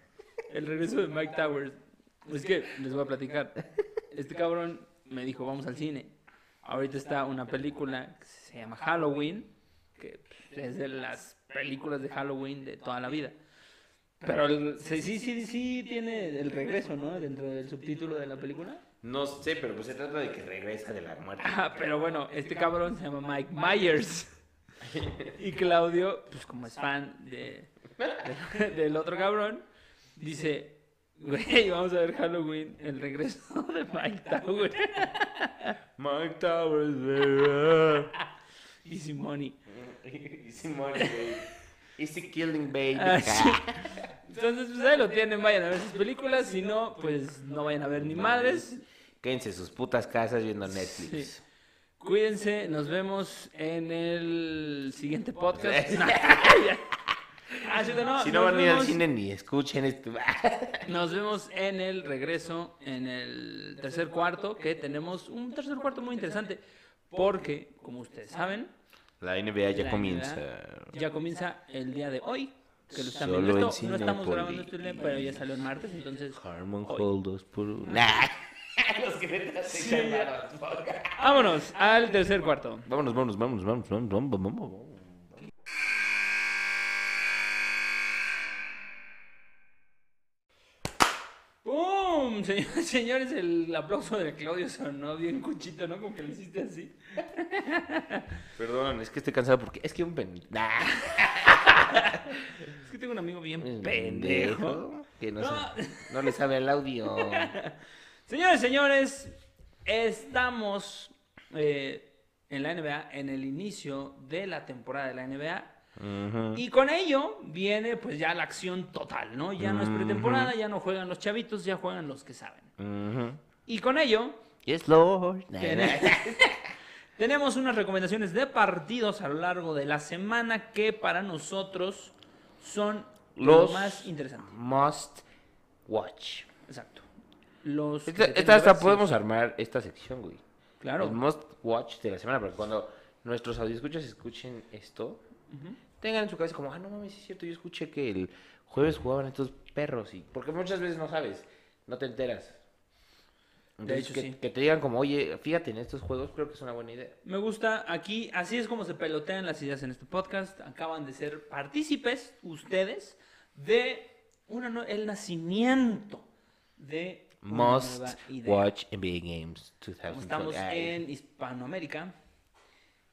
C: El regreso de Mike Towers. Es que les voy a platicar. Este cabrón me dijo, vamos al cine. Ahorita está una película que se llama Halloween, que es de las películas de Halloween de toda la vida. Pero el- sí, sí, sí, sí tiene el regreso, ¿no? Dentro del subtítulo de la película.
A: No sé, pero pues se trata de que regresa de la muerte.
C: Ah, pero bueno, este cabrón se llama Mike Myers. Y Claudio, pues como es fan de, de- del otro cabrón, dice, güey, vamos a ver Halloween, el regreso de Mike Tower.
A: Mike Towers, baby.
C: Easy Money.
A: Easy money, baby. Easy killing, baby.
C: Ah, sí. Entonces, pues ahí lo tienen, vayan a ver sus películas, si no, pues no vayan a ver ni madres.
A: Quédense en sus putas casas viendo Netflix.
C: Sí. Cuídense, nos vemos en el siguiente podcast. Ah, sí, no,
A: si no van a ir al cine ni escuchen esto.
C: Nos vemos en el regreso, en el tercer cuarto, que tenemos un tercer cuarto muy interesante, porque, como ustedes saben,
A: La NBA ya
C: La
A: comienza.
C: ya comienza el día de hoy, que lo están
A: Solo
C: viendo.
A: en
C: Esto, no estamos grabando este día, pero ya salió el martes, entonces...
A: Harmon. Hall 2 por 1. Nah. Los se
C: Sí. Vámonos al tercer cuarto.
A: Vámonos, vámonos, vámonos, vámonos, vámonos, vámonos, vámonos.
C: ¡Pum! Señores, el aplauso de Claudio sonó bien cuchito, ¿no? Como que lo hiciste así.
A: Perdón, es que estoy cansado porque es que un pen... Nah.
C: Es que tengo un amigo bien pendejo.
A: Que no,
C: No.
A: se- no le sabe el audio.
C: Señores, señores, estamos eh, en la NBA, en el inicio de la temporada de la NBA. Y con ello viene pues ya la acción total, ¿no? Ya no es pretemporada, ya no juegan los chavitos, ya juegan los que saben. Y con ello
A: Yes, Lord.
C: Tenemos unas recomendaciones de partidos a lo largo de la semana que para nosotros son
A: Los
C: los más interesantes.
A: Must watch.
C: Exacto. Los
A: Esta, esta hasta podemos
C: sí.
A: armar esta sección, güey.
C: Claro.
A: El must watch de la semana, porque cuando nuestros audioscuchas escuchen esto, tengan en su cabeza como, ah, no mames, es cierto, yo escuché que el jueves jugaban estos perros, y porque muchas veces no sabes, no te enteras. Entonces,
C: hecho,
A: que,
C: sí.
A: que te digan como, oye, fíjate en estos juegos, creo que es una buena idea.
C: Me gusta aquí, así es como se pelotean las ideas en este podcast. Acaban de ser partícipes ustedes de una el nacimiento de una
A: Must
C: nueva idea.
A: watch NBA Games
C: Como
A: 2020.
C: estamos en Hispanoamérica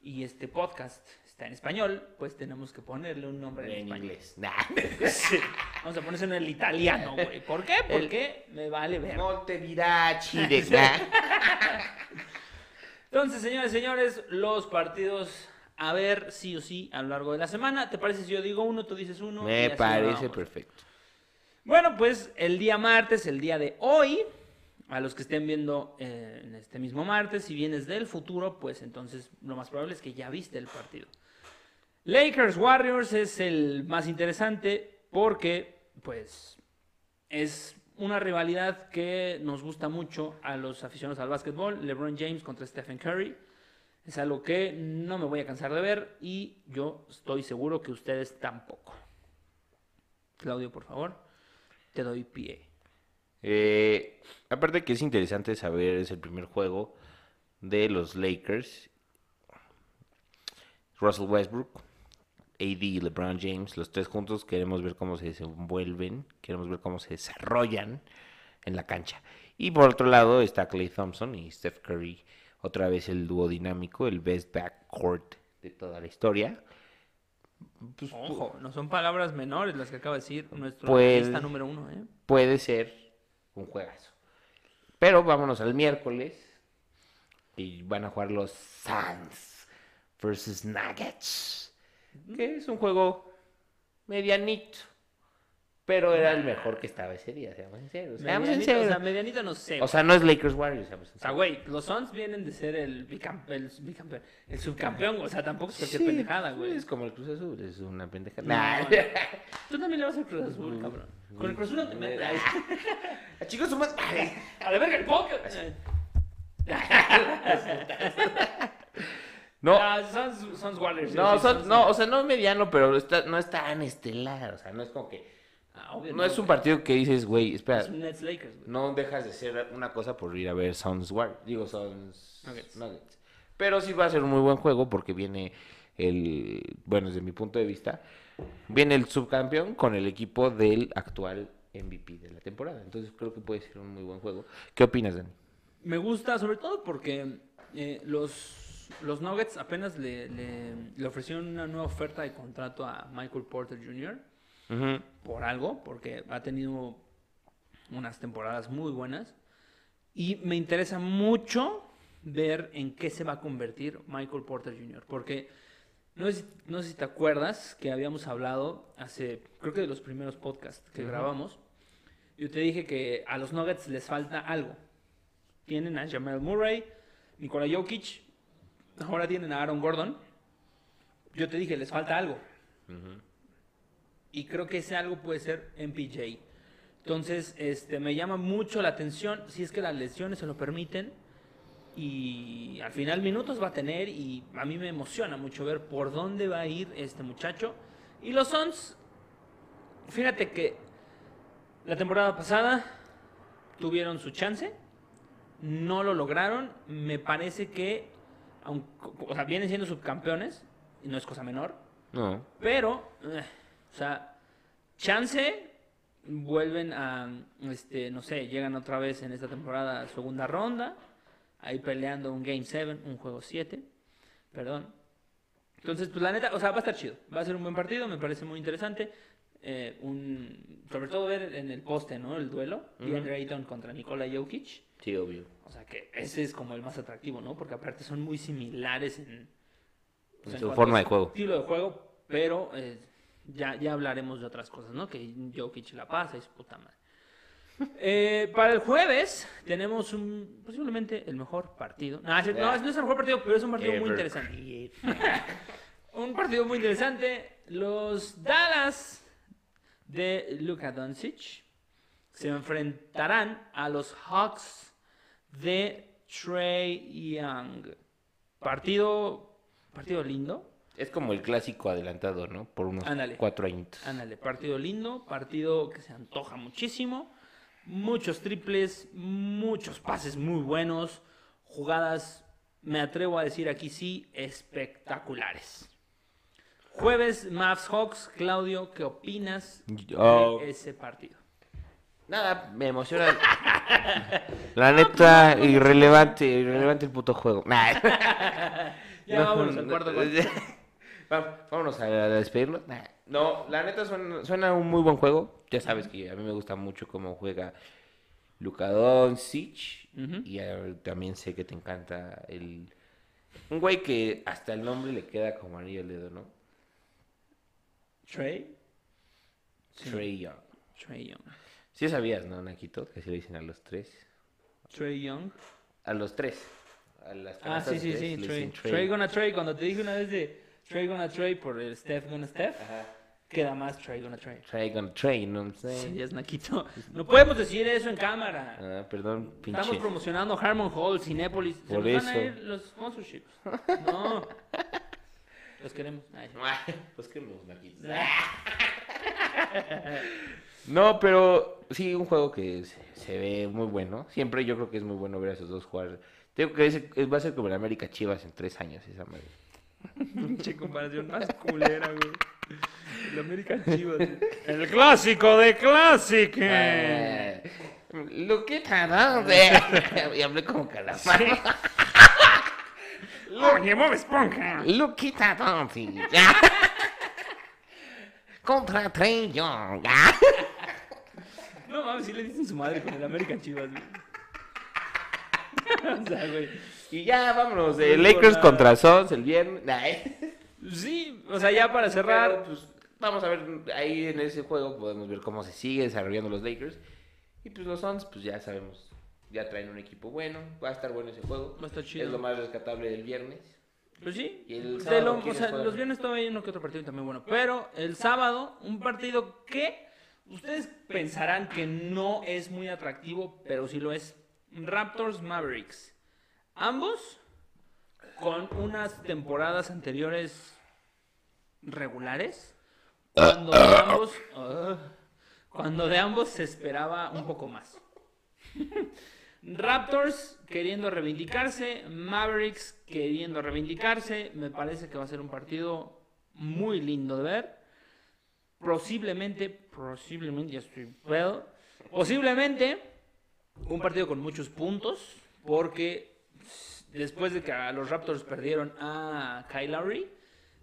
C: y este podcast está en español, pues tenemos que ponerle un nombre en,
A: en
C: español.
A: inglés. Nah.
C: Sí. Vamos a ponerse en el italiano, güey. ¿Por qué? Porque me vale ver.
A: Montevirachi de.
C: Entonces, señores, señores, los partidos a ver sí o sí a lo largo de la semana. ¿Te parece si yo digo uno, tú dices uno?
A: Me parece perfecto.
C: Bueno, pues el día martes, el día de hoy, a los que estén viendo eh, en este mismo martes, si vienes del futuro, pues entonces lo más probable es que ya viste el partido. Lakers Warriors es el más interesante porque, pues, es una rivalidad que nos gusta mucho a los aficionados al básquetbol. LeBron James contra Stephen Curry. Es algo que no me voy a cansar de ver y yo estoy seguro que ustedes tampoco. Claudio, por favor, te doy pie.
A: Eh, aparte que es interesante saber, es el primer juego de los Lakers. Russell Westbrook, AD y LeBron James, los tres juntos queremos ver cómo se desenvuelven, queremos ver cómo se desarrollan en la cancha. Y por otro lado está Clay Thompson y Steph Curry, otra vez el dúo dinámico, el best backcourt de toda la historia. Pues,
C: Ojo, no son palabras menores las que acaba de decir nuestro analista número uno, ¿eh?
A: puede ser un juegazo. Pero vámonos al miércoles y van a jugar los Suns versus Nuggets, que es un juego medianito, pero era el mejor que estaba ese día, seamos sinceros. Seamos
C: Medianito, o sea,
A: sinceros.
C: medianito no sé.
A: O sea, no es Lakers Warriors, seamos
C: O sea,
A: sinceros.
C: güey, los Suns vienen de ser el, bicam- el, bicampeón, el subcampeón, o sea, tampoco es cualquier
A: Sí,
C: pendejada, güey.
A: Es como el Cruz Azul, es una pendejada. Nah.
C: Tú también le vas al Cruz Azul, cabrón. Con el Cruz Azul no te metas.
A: Chicos, somos...
C: A la verga el póker.
A: No,
C: Ah, Suns, Suns Warriors.
A: no,
C: sí,
A: no, o sea, no es mediano, pero está, no es tan estelar, o sea, no es como que...
C: Ah, obvio
A: No es un partido que dices, güey, espera,
C: Es un Nets Lakers, güey.
A: no dejas de ser una cosa por ir a ver Suns War, digo Suns
C: Nuggets.
A: Nuggets. Pero sí va a ser un muy buen juego porque viene el, bueno, desde mi punto de vista, viene el subcampeón con el equipo del actual MVP de la temporada. Entonces creo que puede ser un muy buen juego. ¿Qué opinas, Dani?
C: Me gusta, sobre todo porque eh, los, los Nuggets apenas le, le, le ofrecieron una nueva oferta de contrato a Michael Porter Jr. por algo, porque ha tenido unas temporadas muy buenas. Y me interesa mucho ver en qué se va a convertir Michael Porter Jr. Porque no sé, no sé si te acuerdas que habíamos hablado hace, creo que de los primeros podcasts que grabamos. Yo te dije que a los Nuggets les falta algo. Tienen a Jamal Murray, Nikola Jokic, ahora tienen a Aaron Gordon. Yo te dije, les falta algo. Y creo que ese algo puede ser MPJ. Entonces, este, me llama mucho la atención, si es que las lesiones se lo permiten. Y al final minutos va a tener y a mí me emociona mucho ver por dónde va a ir este muchacho. Y los Suns, fíjate que la temporada pasada tuvieron su chance, no lo lograron. Me parece que, aunque, o sea, vienen siendo subcampeones, y no es cosa menor,
A: No.
C: pero, eh, o sea, chance, vuelven a, este, no sé, llegan otra vez en esta temporada a segunda ronda, ahí peleando un Game 7, un juego 7, perdón. Entonces, pues la neta, o sea, va a estar chido, va a ser un buen partido, me parece muy interesante. eh, un, sobre todo ver en el poste, ¿no? El duelo, DeAndre Ayton contra Nikola Jokic.
A: Sí, obvio.
C: O sea que ese es como el más atractivo, ¿no? Porque aparte son muy similares en, pues,
A: en su forma de juego.
C: Estilo de juego, pero eh, ya, ya hablaremos de otras cosas, ¿no? Que Jokic la pasa y su puta madre. Eh, para el jueves tenemos un posiblemente el mejor partido. No, es- no, no es el mejor partido, pero es un partido muy interesante. un partido muy interesante. Los Dallas de Luka Doncic se enfrentarán a los Hawks de Trey Young. Partido, partido lindo.
A: Es como el clásico adelantado, ¿no? Por unos cuatro añitos.
C: Ándale, partido lindo, partido que se antoja muchísimo. Muchos triples, muchos pases muy buenos, jugadas, me atrevo a decir aquí sí, espectaculares. Jueves, Mavs Hawks. Claudio, ¿qué opinas
A: Oh.
C: de ese partido?
A: Nada, me emociona. La neta, irrelevante, irrelevante el puto juego. Nah.
C: Ya
A: No,
C: vámonos al cuarto
A: Vámonos a, a despedirnos. Nah. No, la neta suena, suena un muy buen juego. Ya sabes que a mí me gusta mucho cómo juega Luka Doncic. Y también sé que te encanta el... Un güey que hasta el nombre le queda como anillo al dedo, ¿no?
C: Trey.
A: Trey Young.
C: Trey Young.
A: Sí sabías, ¿no, Naquito? Que se le dicen a los tres.
C: Trey Young.
A: A los tres. A las
C: Ah, sí, sí, sí, Trey. Trey gonna Trey. Cuando te dije una vez de Trey gonna Trey por el Steph gonna Steph,
A: Ajá.
C: queda más Trey gonna Trey.
A: Trey gonna Trey, ¿no?
C: Sí, ya es naquito. No podemos decir eso en cámara.
A: Ah, perdón, pinche.
C: Estamos promocionando Harmon Hall, Cinépolis. Se
A: Por
C: nos van a
A: eso.
C: ir los sponsorships. No. Los queremos. Ay, sí.
A: Pues los naquitos. No, pero sí, un juego que se, se ve muy bueno. Siempre yo creo que es muy bueno ver a esos dos jugar. Tengo que es- es- va a ser como el América Chivas en tres años esa madre.
C: Pinche comparación más culera, güey. El American Chivas. güey. El clásico de clásicos.
A: Eh, Luquita, ¿dónde? y hablé como calamar.
C: Oye, Bob Esponja.
A: Luquita, ¿dónde? Contra Trey Young.
C: No mames, sí le dicen su madre con el American Chivas, güey. o sea, güey.
A: y ya, vámonos.
C: No
A: eh, Lakers
C: nada.
A: contra Suns el viernes. Nah, eh.
C: Sí, o sea, ya para cerrar.
A: pues, vamos a ver ahí en ese juego. Podemos ver cómo se sigue desarrollando los Lakers. Y pues los Suns, pues ya sabemos. Ya traen un equipo bueno. Va a estar bueno ese juego.
C: Va a estar chido.
A: Es lo más rescatable del viernes.
C: Pues sí.
A: Y el
C: de
A: sábado,
C: lo- o
A: ¿quiénes
C: sea,
A: juegan?
C: los viernes todavía hay uno que otro partido también bueno. Pero el sábado, un partido que ustedes pensarán que no es muy atractivo, pero sí lo es. Raptors Mavericks. Ambos con unas temporadas anteriores regulares. Cuando de ambos, ah, cuando de ambos se esperaba un poco más. Raptors queriendo reivindicarse, Mavericks queriendo reivindicarse. Me parece que va a ser un partido muy lindo de ver. Posiblemente, posiblemente, ya estoy. Posiblemente un partido con muchos puntos, porque después de que los Raptors perdieron a Kyle Lowry,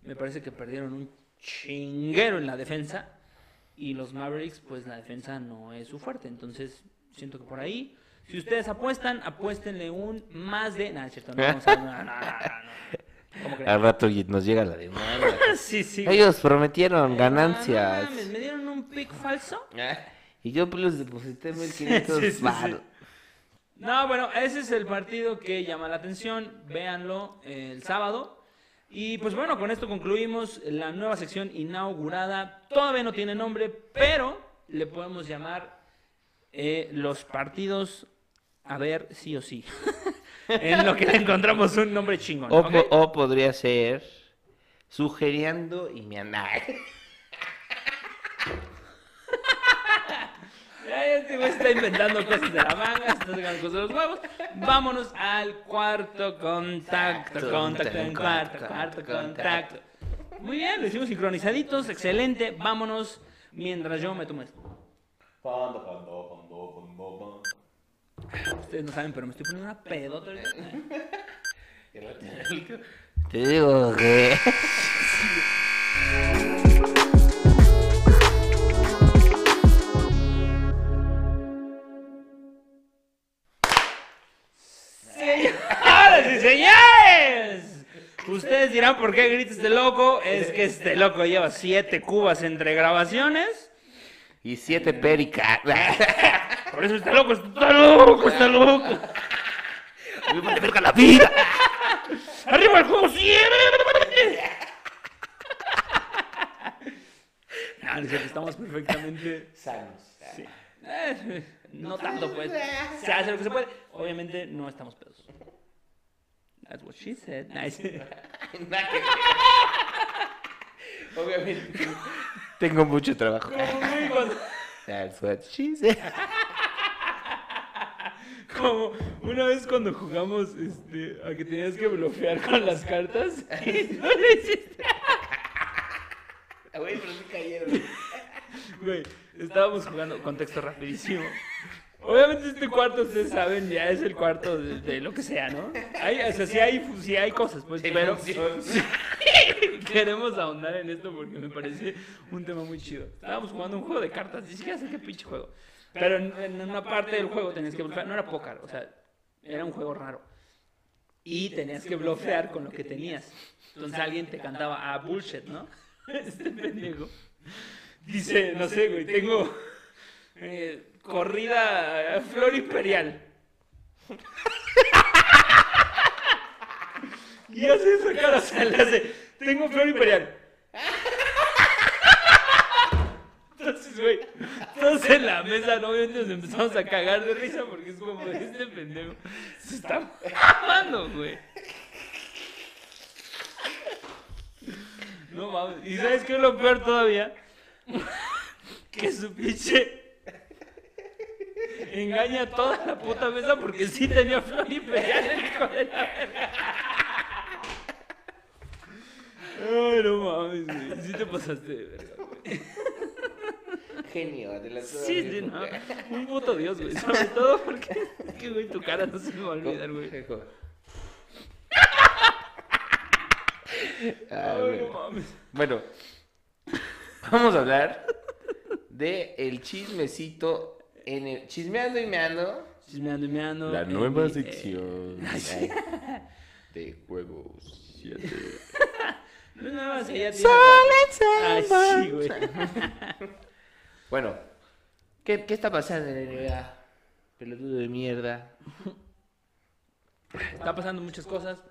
C: me parece que perdieron un chinguero en la defensa. Y los Mavericks, pues la defensa no es su fuerte. Entonces, siento que por ahí, si ustedes apuestan, apuéstenle un más de. Nada, cierto, no vamos a. No, no, no, no, no. ¿Cómo creen?
A: Al rato nos llega la demanda.
C: Sí, sí.
A: Ellos prometieron
C: no
A: ganancias.
C: mames, me dieron un pick falso.
A: Y yo pues los deposité 1500
C: Sí, sí. No, bueno, ese es el partido que llama la atención. Véanlo eh, el sábado. Y pues bueno, con esto concluimos la nueva sección inaugurada. Todavía no tiene nombre, pero le podemos llamar eh, los partidos a ver sí o sí. en lo que le encontramos un nombre chingón.
A: O,
C: ¿ok?
A: po- o podría ser sugeriendo y me anda.
C: Ya, ya este güey está inventando cosas de la manga, está sacando cosas de los huevos. Vámonos al cuarto contacto, contacto en cuarto, cuarto contacto. Muy bien, lo hicimos sincronizaditos, excelente. Vámonos mientras yo me tomo esto. Ustedes no saben, pero me estoy poniendo una pedota ahorita.
A: Te digo que.
C: ¡Señoras y señores! Ustedes dirán por qué grita este loco. Es que este loco lleva siete cubas entre grabaciones.
A: Y siete pericas.
C: Por eso está loco, está loco, está loco.
A: A mí me verga la vida.
C: ¡Arriba el juego siempre! No, no es cierto, estamos perfectamente.
A: Sanos.
C: eh, no tanto, pues. Se hace lo que se puede. Obviamente no estamos pedos. That's what she said. Nice.
A: Obviamente. Tengo mucho trabajo. That's what she said.
C: Como una vez cuando jugamos este, a que tenías que bloquear con las cartas y no lo hiciste.
A: Güey, pero sí cayeron.
C: Güey, estábamos jugando, contexto rapidísimo. Obviamente este cuarto, ustedes saben, ya es el cuarto de, de lo que sea, ¿no? Hay, o sea, sí hay, sí hay cosas, pues, pero queremos ahondar en esto porque me parece un tema muy chido. Estábamos jugando un juego de cartas, ni siquiera sé qué pinche juego. Pero en, en una parte del juego tenías que blofear, no era póker, o sea, era un juego raro. Y tenías que blofear con lo que tenías. Entonces alguien te cantaba a bullshit, ¿no? Este pendejo. Dice, no sé, güey, tengo eh, corrida eh, flor imperial. Y hace esa cara, o sea, le hace, tengo flor imperial. Entonces, güey, todos en la mesa, ¿no? obviamente nos empezamos a cagar de risa porque es como, este pendejo se está mamando, güey. No mames. ¿Y sabes qué es lo peor todavía? que su pinche engaña a toda la puta mesa porque sí tenía flor imperial el hijo de la verga. Ay, no mames, güey. Sí te pasaste de verga, güey.
A: Genio, de la
C: Sí, sí, no. Un puto dios, güey. Sobre todo porque, que, güey, tu cara no se me va a olvidar, güey.
A: Ah,
C: Ay,
A: güey.
C: no mames.
A: Bueno, vamos a hablar de el chismecito en el chismeando y meando.
C: Chismeando y meando.
A: La nueva sección de juegos 7.
C: No, no, sí, ya tiene- Ay, sí, güey.
A: Bueno, ¿qué, ¿qué está pasando en la NBA? Pelotudo de mierda.
C: Está pasando muchas cosas.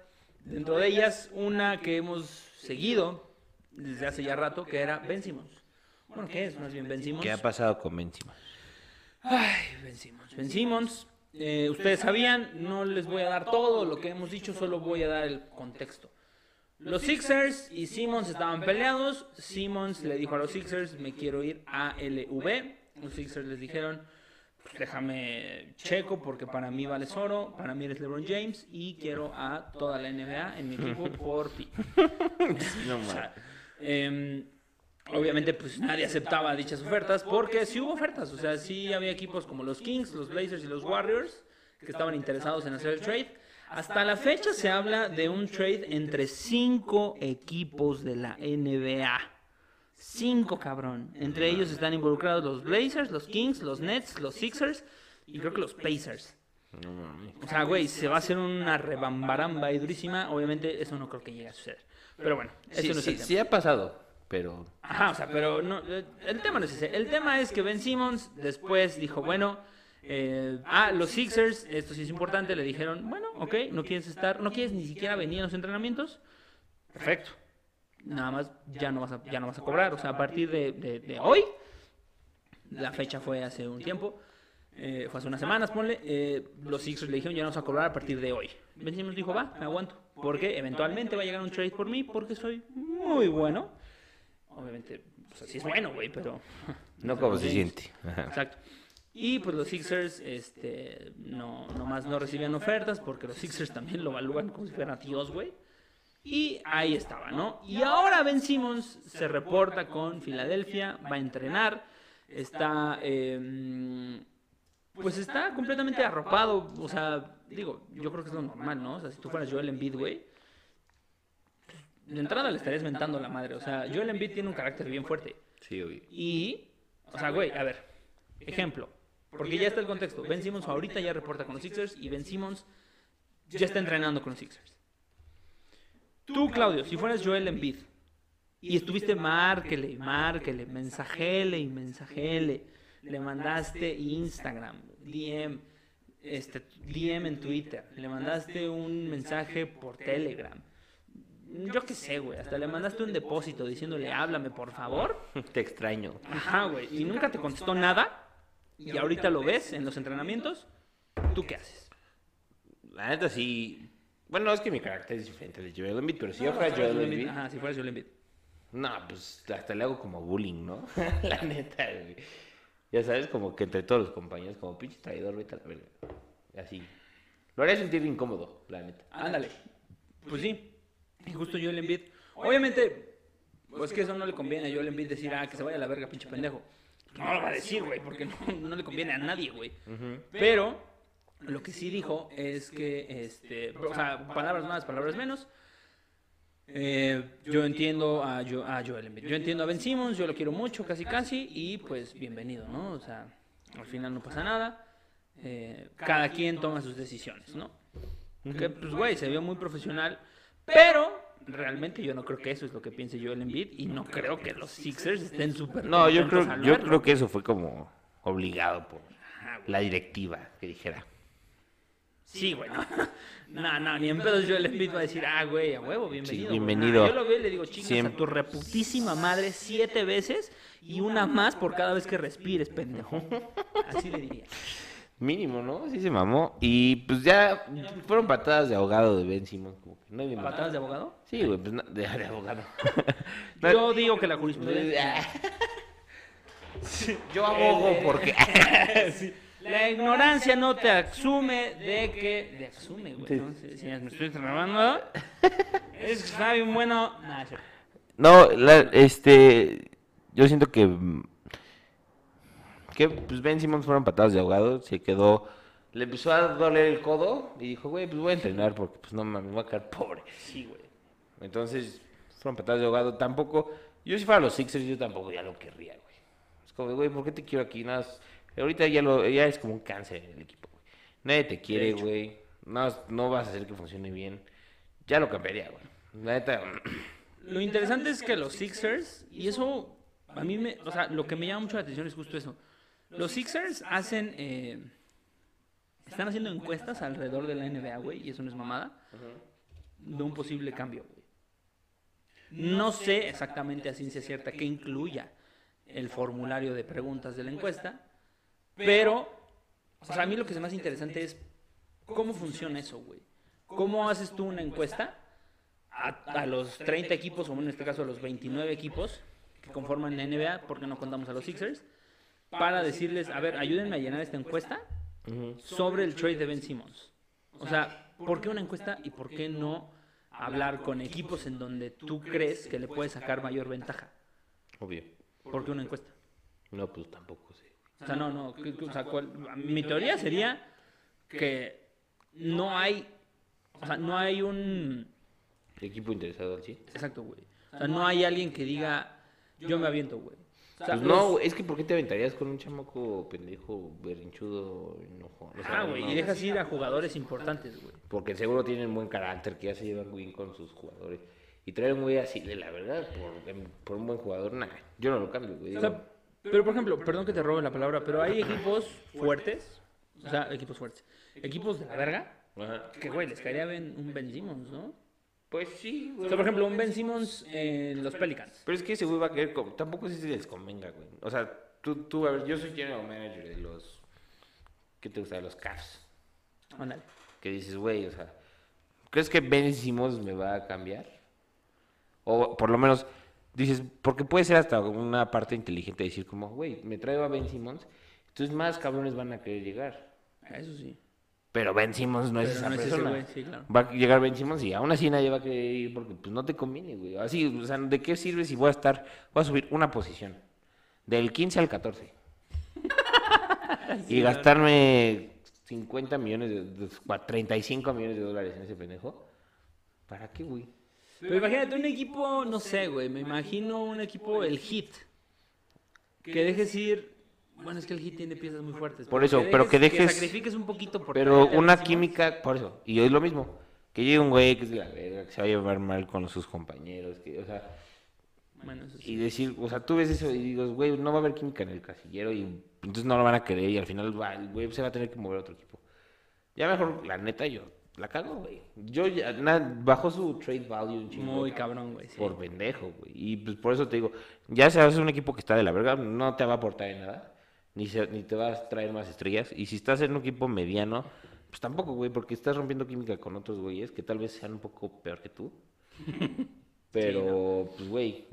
C: Dentro de ellas, una que hemos seguido desde hace ya rato, que era Ben Simmons. Bueno, ¿qué es? Más bien Ben Simmons.
A: ¿Qué ha pasado con Benzema?
C: Ay, Ben Simmons. Ben Simmons, eh, ustedes sabían, no les voy a dar todo lo que hemos dicho, solo voy a dar el contexto. Los Sixers y Simmons estaban peleados. Simmons le dijo a los Sixers, me quiero ir a LV. Los Sixers les dijeron, "Pues déjame checo porque para mí vales oro, para mí eres LeBron James y quiero a toda la NBA en mi equipo por ti.
A: No
C: O sea, em, obviamente, pues nadie aceptaba dichas ofertas porque sí hubo ofertas. O sea, sí había equipos como los Kings, los Blazers y los Warriors que estaban interesados en hacer el trade. Hasta la fecha se habla de un trade entre cinco equipos de la NBA. Cinco, cabrón. Entre ellos están involucrados los Blazers, los Kings, los Nets, los Sixers y creo que los Pacers.
A: No mames.
C: O sea, güey, se va a hacer una rebambaramba y durísima. Obviamente, eso no creo que llegue a suceder. Pero bueno, eso
A: Sí,
C: no es
A: sí,
C: el tema.
A: sí ha pasado, pero
C: Ajá, o sea, pero no, el tema no es ese. El tema es que Ben Simmons después dijo, bueno, eh, ah, los Sixers, esto sí es importante, le dijeron, bueno, ok, no quieres estar, no quieres ni siquiera venir a los entrenamientos, perfecto. Nada más ya no vas a, ya no vas a cobrar, o sea, a partir de, de- de hoy, la fecha fue hace un tiempo, eh, fue hace unas semanas, ponle, eh, los Sixers le dijeron, ya no vas a cobrar a partir de hoy. Ben Simmons dijo, va, me aguanto, porque eventualmente va a llegar un trade por mí, porque soy muy bueno. Obviamente, pues así es bueno, güey, pero...
A: no como se siente.
C: Exacto. Y pues los Sixers, este, no, nomás no recibían ofertas porque los Sixers también lo evalúan como si fuera Dios, güey. Y ahí estaba, ¿no? Y ahora Ben Simmons se reporta con Filadelfia, va a entrenar, está, eh, pues está completamente arropado, o sea, digo, yo creo que es lo normal, ¿no? O sea, si tú fueras Joel Embiid, güey, de entrada le estarías mentando la madre, o sea, Joel Embiid tiene un carácter bien fuerte.
A: Sí, obvio.
C: Y, o sea, güey, a ver, ejemplo, porque ya está el contexto. Ben Simmons ahorita ya reporta con los Sixers y Ben Simmons ya está entrenando con los Sixers. Tú, Claudio, si fueras Joel Embiid y estuviste márquele, márquele, mensajele y mensajele, le mandaste Instagram, DM, este, DM en Twitter, le mandaste un mensaje por Telegram. Yo qué sé, güey, hasta le mandaste un depósito diciéndole, háblame, por favor.
A: Te extraño.
C: Ajá, güey. Y nunca te contestó nada. Y ahorita lo ves en los entrenamientos. ¿Tú qué haces?
A: La neta sí. Bueno, es que mi carácter es diferente al de Joel Embiid, pero si yo fuera Joel Embiid,
C: Ajá, si fueras Joel Embiid.
A: no, pues hasta le hago como bullying, ¿no? la neta, güey. Ya sabes, como que entre todos los compañeros, como pinche traidor, vete a la verga. Así. Lo haría sentir incómodo, la neta.
C: Ándale. Pues sí. Y justo Joel Embiid. Obviamente, pues que eso no le conviene a Joel Embiid decir, ah, que se vaya a la verga, pinche pendejo. No lo va a decir, güey, porque no, no le conviene a nadie, güey. Pero lo que sí dijo es que, este, o sea, palabras más, palabras menos. Eh, yo entiendo a, Jo- a Joel Embiid. Yo entiendo a Ben Simmons, yo lo quiero mucho, casi casi, y pues bienvenido, ¿no? O sea, al final no pasa nada. Eh, cada quien toma sus decisiones, ¿no? Que, pues, güey, se vio muy profesional, pero realmente yo no creo que eso es lo que piense Joel Embiid y no creo que los Sixers estén súper
A: No, yo creo, yo creo que eso fue como obligado por la directiva que dijera.
C: Sí, güey, no. No, no, ni en pedos Joel Embiid va a decir, ah, güey, a huevo, bienvenido. güey".
A: bienvenido.
C: Yo lo veo y le digo, chingas
A: Siem-
C: a tu reputísima madre siete veces y una más por cada vez que respires, pendejo. Así le diría.
A: Mínimo, ¿no? Sí se mamó. Y pues ya fueron patadas de ahogado de Ben Simmons. Como que nadie más.
C: ¿Patadas de abogado?
A: Sí, güey, pues de, de abogado. No,
C: Yo digo que la jurisprudencia...
A: Yo abogo porque.
C: Sí. La ignorancia no te asume de que. De asume, güey. ¿no? Si, si me estoy trabando. Es que está bien bueno.
A: No, la- este. Yo siento que. Que pues Ben Simmons fueron patadas de ahogado. Se quedó. Le empezó a doler el codo. Y dijo, güey, pues voy a entrenar porque pues no mames, me voy a quedar pobre.
C: Sí, güey.
A: Entonces, fueron patadas de ahogado. Tampoco. Yo si fuera a los Sixers, yo tampoco ya lo querría, güey. Es como, güey, ¿por qué te quiero aquí? Nada, ahorita ya, lo, ya es como un cáncer en el equipo, güey. Nadie te quiere, güey. No, no vas a hacer que funcione bien. Ya lo cambiaría, güey. La neta.
C: Lo interesante es que los Sixers, y eso a mí me, o sea, lo que me llama mucho la atención es justo eso. Los Sixers hacen, eh, están haciendo encuestas alrededor de la NBA, güey, y eso no es mamada, de un posible cambio, güey. No sé exactamente a ciencia cierta qué incluya el formulario de preguntas de la encuesta, pero, o sea, a mí lo que me hace interesante es cómo funciona eso, güey. ¿Cómo haces tú una encuesta a, a los 30 equipos, o en este caso a los 29 equipos que conforman la NBA, porque no contamos a los Sixers, para decirles, a ver, ayúdenme a llenar esta encuesta sobre el trade de Ben Simmons? O sea, ¿por qué una encuesta y por qué no hablar con equipos en donde tú crees que le puedes sacar mayor ventaja?
A: Obvio.
C: ¿Por qué una encuesta?
A: No, pues tampoco sé.
C: O sea, no, no. o sea, cuál- mi teoría sería que no hay. O sea, no hay un.
A: Equipo interesado al 100.
C: Exacto, güey. O sea, no hay alguien que diga, yo me aviento, güey. O sea,
A: Pues
C: los-
A: no, es que ¿por qué te aventarías con un chamaco pendejo, berrinchudo, enojón? O sea,
C: Ah, güey,
A: no.
C: y dejas ir a jugadores importantes, güey.
A: Porque seguro tienen buen carácter, que ya se llevan bien con sus jugadores. Y traer un güey así, de la verdad, por, em, por un buen jugador, nah, yo no lo cambio, güey.
C: O sea, pero por ejemplo, perdón que te robe la palabra, pero hay equipos fuertes, o sea, equipos fuertes, equipos de la verga,
A: ajá.
C: que güey, les caería un Ben Simmons, ¿no?
A: Pues sí,
C: O
A: güey.
C: sea, por ejemplo, un Ben Simmons en los Pelicans.
A: Pero es que ese güey va a querer, com- tampoco sé si les convenga, güey. O sea, tú, tú, a ver, yo soy general manager de los, ¿qué te gusta? De los Cavs.
C: Ándale.
A: Que dices, güey, o sea, ¿crees que Ben Simmons me va a cambiar? O por lo menos dices, porque puede ser hasta una parte inteligente decir como, güey, me traigo a Ben Simmons, entonces más cabrones van a querer llegar.
C: Eso sí.
A: Pero Ben Simmons no es
C: Pero
A: esa
C: no es ese
A: persona.
C: güey, sí, claro.
A: Va a llegar Ben Simmons y aún así nadie va a querer ir porque pues no te conviene, güey. Así, o sea, ¿de qué sirve si voy a estar, voy a subir una posición? Del 15 al 14. y gastarme 50 millones, de, de- cua- 35 millones de dólares en ese pendejo. ¿Para qué, güey?
C: Pero imagínate un equipo, no sé, güey, me imagino un equipo, el Hit, que dejes ir... Bueno, es que el Hit tiene piezas muy fuertes.
A: Por eso, pero que dejes-
C: sacrifiques un poquito por
A: Pero una química, por eso. Y es lo mismo. Que llegue un güey que es de la verga, que se va a llevar mal con sus compañeros, que, o sea,
C: Bueno, eso sí.
A: y decir, o sea, tú ves eso y dices, güey, no va a haber química en el casillero y entonces no lo van a querer y al final va, el güey se va a tener que mover a otro equipo. Ya mejor, la neta, yo la cago, güey. Yo ya, na- bajó su trade value un chingo.
C: Muy cabrón, güey. sí.
A: Por pendejo, güey. Y pues por eso te digo, ya se hace un equipo que está de la verga, no te va a aportar en nada, ni, se- ni te va a traer más estrellas. Y si estás en un equipo mediano, pues tampoco, güey, porque estás rompiendo química con otros güeyes que tal vez sean un poco peor que tú. Pero, pues, güey,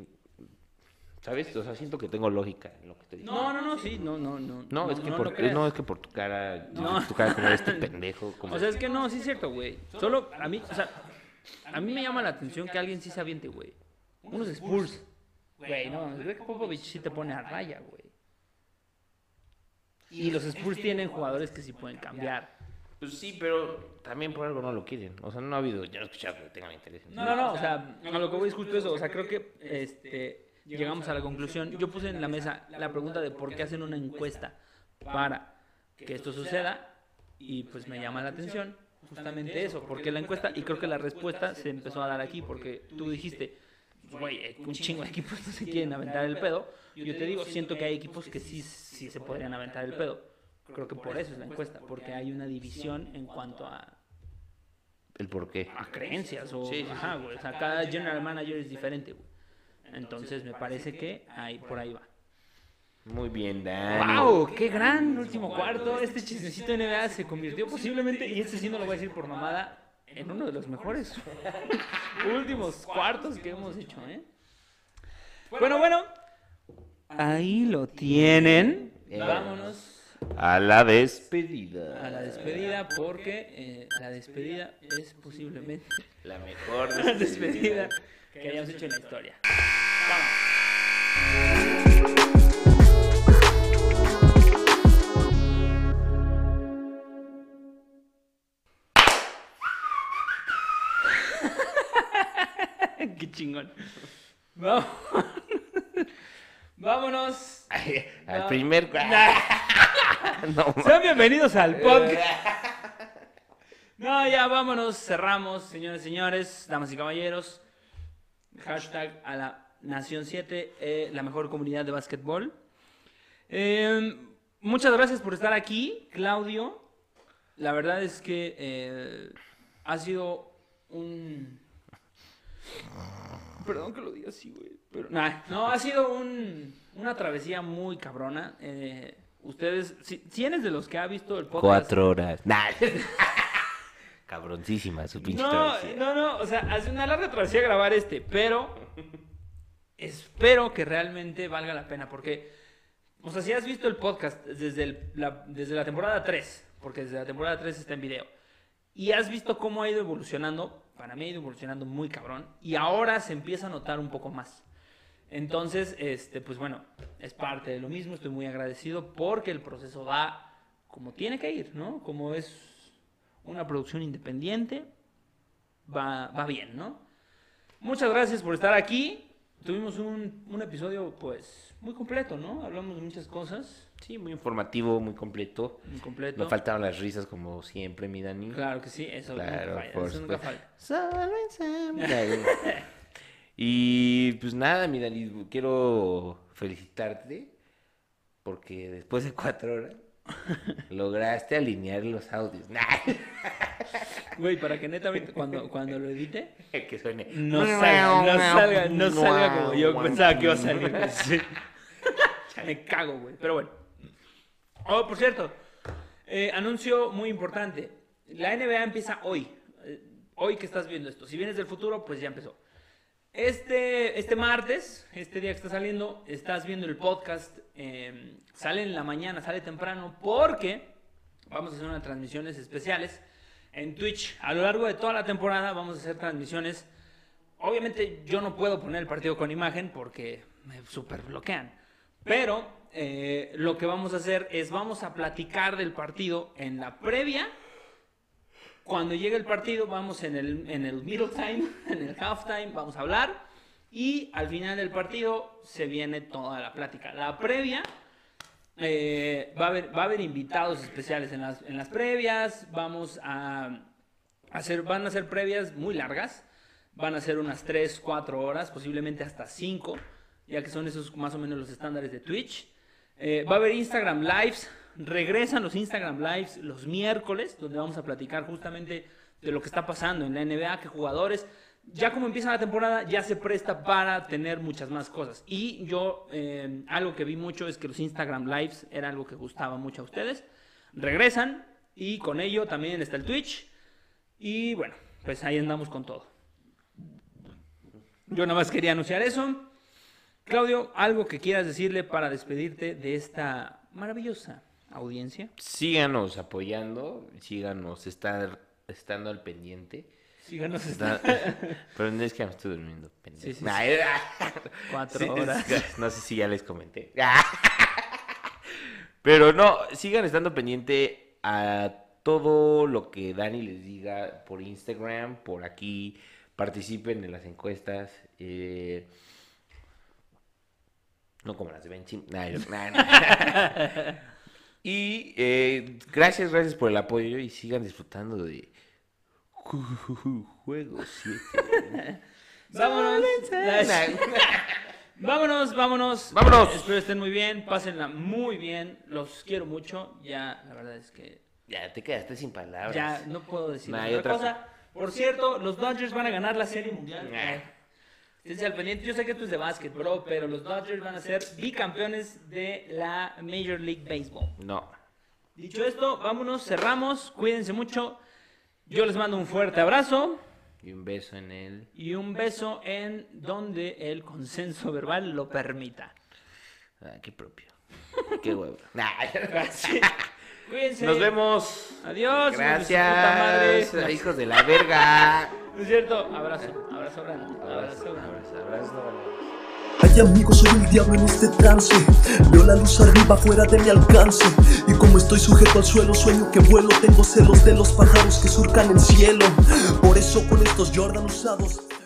A: ¿sabes? O sea, siento que tengo lógica en lo que te digo.
C: No, no, no, sí, no, no, no.
A: No, es que
C: no
A: por, no, es que por tu cara,
C: No.
A: tu cara como este pendejo, como...
C: O sea, es que no, sí es cierto, güey. Solo a mí, o sea, a mí me llama la atención que alguien sí se aviente, güey. Unos Spurs. Güey, no, Greg Popovich sí te pone a raya, güey. Y los Spurs tienen jugadores que sí pueden cambiar.
A: Pues sí, pero también por algo no lo quieren. O sea, no ha habido, yo no he escuchado que tengan interés en
C: No, no, no, o sea, a lo que voy es justo eso. O sea, creo que este, llegamos a la conclusión. Yo puse en la mesa la pregunta de por qué hacen una encuesta para que esto suceda y pues me llama la atención justamente eso, porque la encuesta, y creo que la respuesta se empezó a dar aquí, porque tú dijiste, güey, un chingo de equipos no se quieren aventar el pedo. Yo te digo, siento que hay equipos que sí, sí se podrían aventar el pedo. Creo que por eso es la encuesta, porque hay una división en cuanto a,
A: el por qué.
C: a creencias o
A: Sí, sí, sí.
C: ajá, güey, o sea, cada general manager es diferente, güey. Entonces me parece que ahí por ahí va.
A: Muy bien, Dani.
C: ¡Wow! ¡Qué gran último cuarto! Este chismecito de NBA se convirtió posiblemente, y este sí no lo voy a decir por mamada, en uno de los mejores últimos cuartos que hemos hecho, ¿eh? Bueno, bueno. Ahí lo tienen. Vámonos
A: A la despedida.
C: a la despedida porque eh, la despedida es posiblemente
A: La mejor
C: despedida que hayamos hecho en la historia. Vamos. Qué chingón. Vamos. Vámonos.
A: Al
C: No.
A: primer. no,
C: Sean bienvenidos al podcast. No, ya vámonos, cerramos, señores y señores, damas y caballeros. Hashtag a la Nación 7, eh, la mejor comunidad de básquetbol. Eh, muchas gracias por estar aquí, Claudio. La verdad es que eh, ha sido un... Perdón que lo diga así, güey. Pero, nah, no, ha sido un- una travesía muy cabrona. Eh, ustedes, si, si eres de los que ha visto el podcast...
A: Cuatro horas. Nah. Cabroncísima su pinche
C: No,
A: travesía.
C: no, no, o sea, hace una larga travesía grabar este, pero espero que realmente valga la pena, porque, o sea, si has visto el podcast desde, el- la, desde la temporada 3, porque desde la temporada 3 está en video, y has visto cómo ha ido evolucionando, para mí ha ido evolucionando muy cabrón, y ahora se empieza a notar un poco más. Entonces, este, pues bueno, es parte de lo mismo, estoy muy agradecido porque el proceso va como tiene que ir, ¿no? Como es una producción independiente, va, va bien, ¿no? Muchas gracias por estar aquí. Tuvimos un, un episodio, pues, muy completo, ¿no? Hablamos de muchas cosas,
A: Sí, muy informativo, muy completo.
C: muy completo.
A: No faltaron las risas como siempre, mi Dani.
C: Claro que sí, eso
A: Claro,
C: nunca falla, eso nunca falla.
A: Solo ensamble. y pues nada, mi Dani, quiero felicitarte porque después de cuatro horas lograste alinear los audios. Nah,
C: Güey, para que neta cuando, cuando lo edite,
A: que suene.
C: no salga, no salga, no salga como yo pensaba que iba a salir. Sí. Me cago, güey. Pero bueno. Oh, por cierto, eh, anuncio muy importante. La NBA empieza hoy. Eh, hoy que estás viendo esto. Si vienes del futuro, pues ya empezó. Este, este martes, este día que está saliendo, estás viendo el podcast. eh, sale en la mañana, sale temprano, porque vamos a hacer unas transmisiones especiales en Twitch. A lo largo de toda la temporada vamos a hacer transmisiones. Obviamente yo no puedo poner el partido con imagen porque me super bloquean. Pero eh, lo que vamos a hacer es vamos a platicar del partido en la previa. Cuando llegue el partido vamos en el, en el middle time, en el half time, vamos a hablar. Y al final del partido se viene toda la plática. La previa eh, va, a haber, va a haber invitados especiales en las, en las previas. Vamos a hacer, van a ser previas muy largas. Van a ser unas 3, 4 horas, posiblemente hasta 5, ya que son esos más o menos los estándares de Twitch. Eh, va a haber Instagram Lives. Regresan los Instagram Lives los miércoles, donde vamos a platicar justamente de lo que está pasando en la NBA, que jugadores, ya como empieza la temporada, ya se presta para tener muchas más cosas. Y yo, eh, algo que vi mucho es que los Instagram Lives era algo que gustaba mucho a ustedes. Regresan y con ello también está el Twitch. Y bueno, pues ahí andamos con todo. Yo nada más quería anunciar eso. Claudio, algo que quieras decirle para despedirte de esta maravillosa audiencia.
A: Síganos apoyando, síganos estar, estando al pendiente.
C: Síganos
A: Está-
C: esta
A: Pero no es que me estoy durmiendo, pendejo.
C: Sí, sí, sí.
A: Nah, era-
C: cuatro
A: Sí,
C: horas.
A: es- no sé si ya les comenté. Pero no, sigan estando pendiente a todo lo que Dani les diga por Instagram, por aquí. Participen en las encuestas. eh, no como las de Benchim. Nah, yo- nah, nah. y eh, gracias, gracias por el apoyo y sigan disfrutando de Juego 7.
C: Vámonos. Vámonos, vámonos.
A: Vámonos.
C: Espero estén muy bien, pásenla muy bien. Los quiero mucho. Ya, la verdad es que
A: Ya te quedaste sin palabras.
C: ya no puedo decir
A: Nah,
C: otra, cosa. Por cierto, los Dodgers van a ganar la Serie Mundial.
A: Nah.
C: Esténse al pendiente. Yo sé que esto es de básquet, bro, pero los Dodgers van a ser bicampeones de la Major League Baseball.
A: No.
C: Dicho esto, vámonos, cerramos. Cuídense mucho. Yo les mando un fuerte abrazo
A: Y un beso en él.
C: y un beso en donde el consenso verbal lo permita.
A: Ah, qué propio. Qué huevo. Nah.
C: Cuídense.
A: Nos vemos.
C: Adiós. su puta madre.
A: Gracias. Hijos de la verga.
C: ¿No es cierto? Abrazo. Abrazo grande.
A: Abrazo,
C: Abrazo grande.
A: abrazo, abrazo.
D: Ay amigos, soy el diablo en este trance Veo la luz arriba fuera de mi alcance Y como estoy sujeto al suelo, sueño que vuelo Tengo celos de los pájaros que surcan el cielo Por eso con estos Jordan usados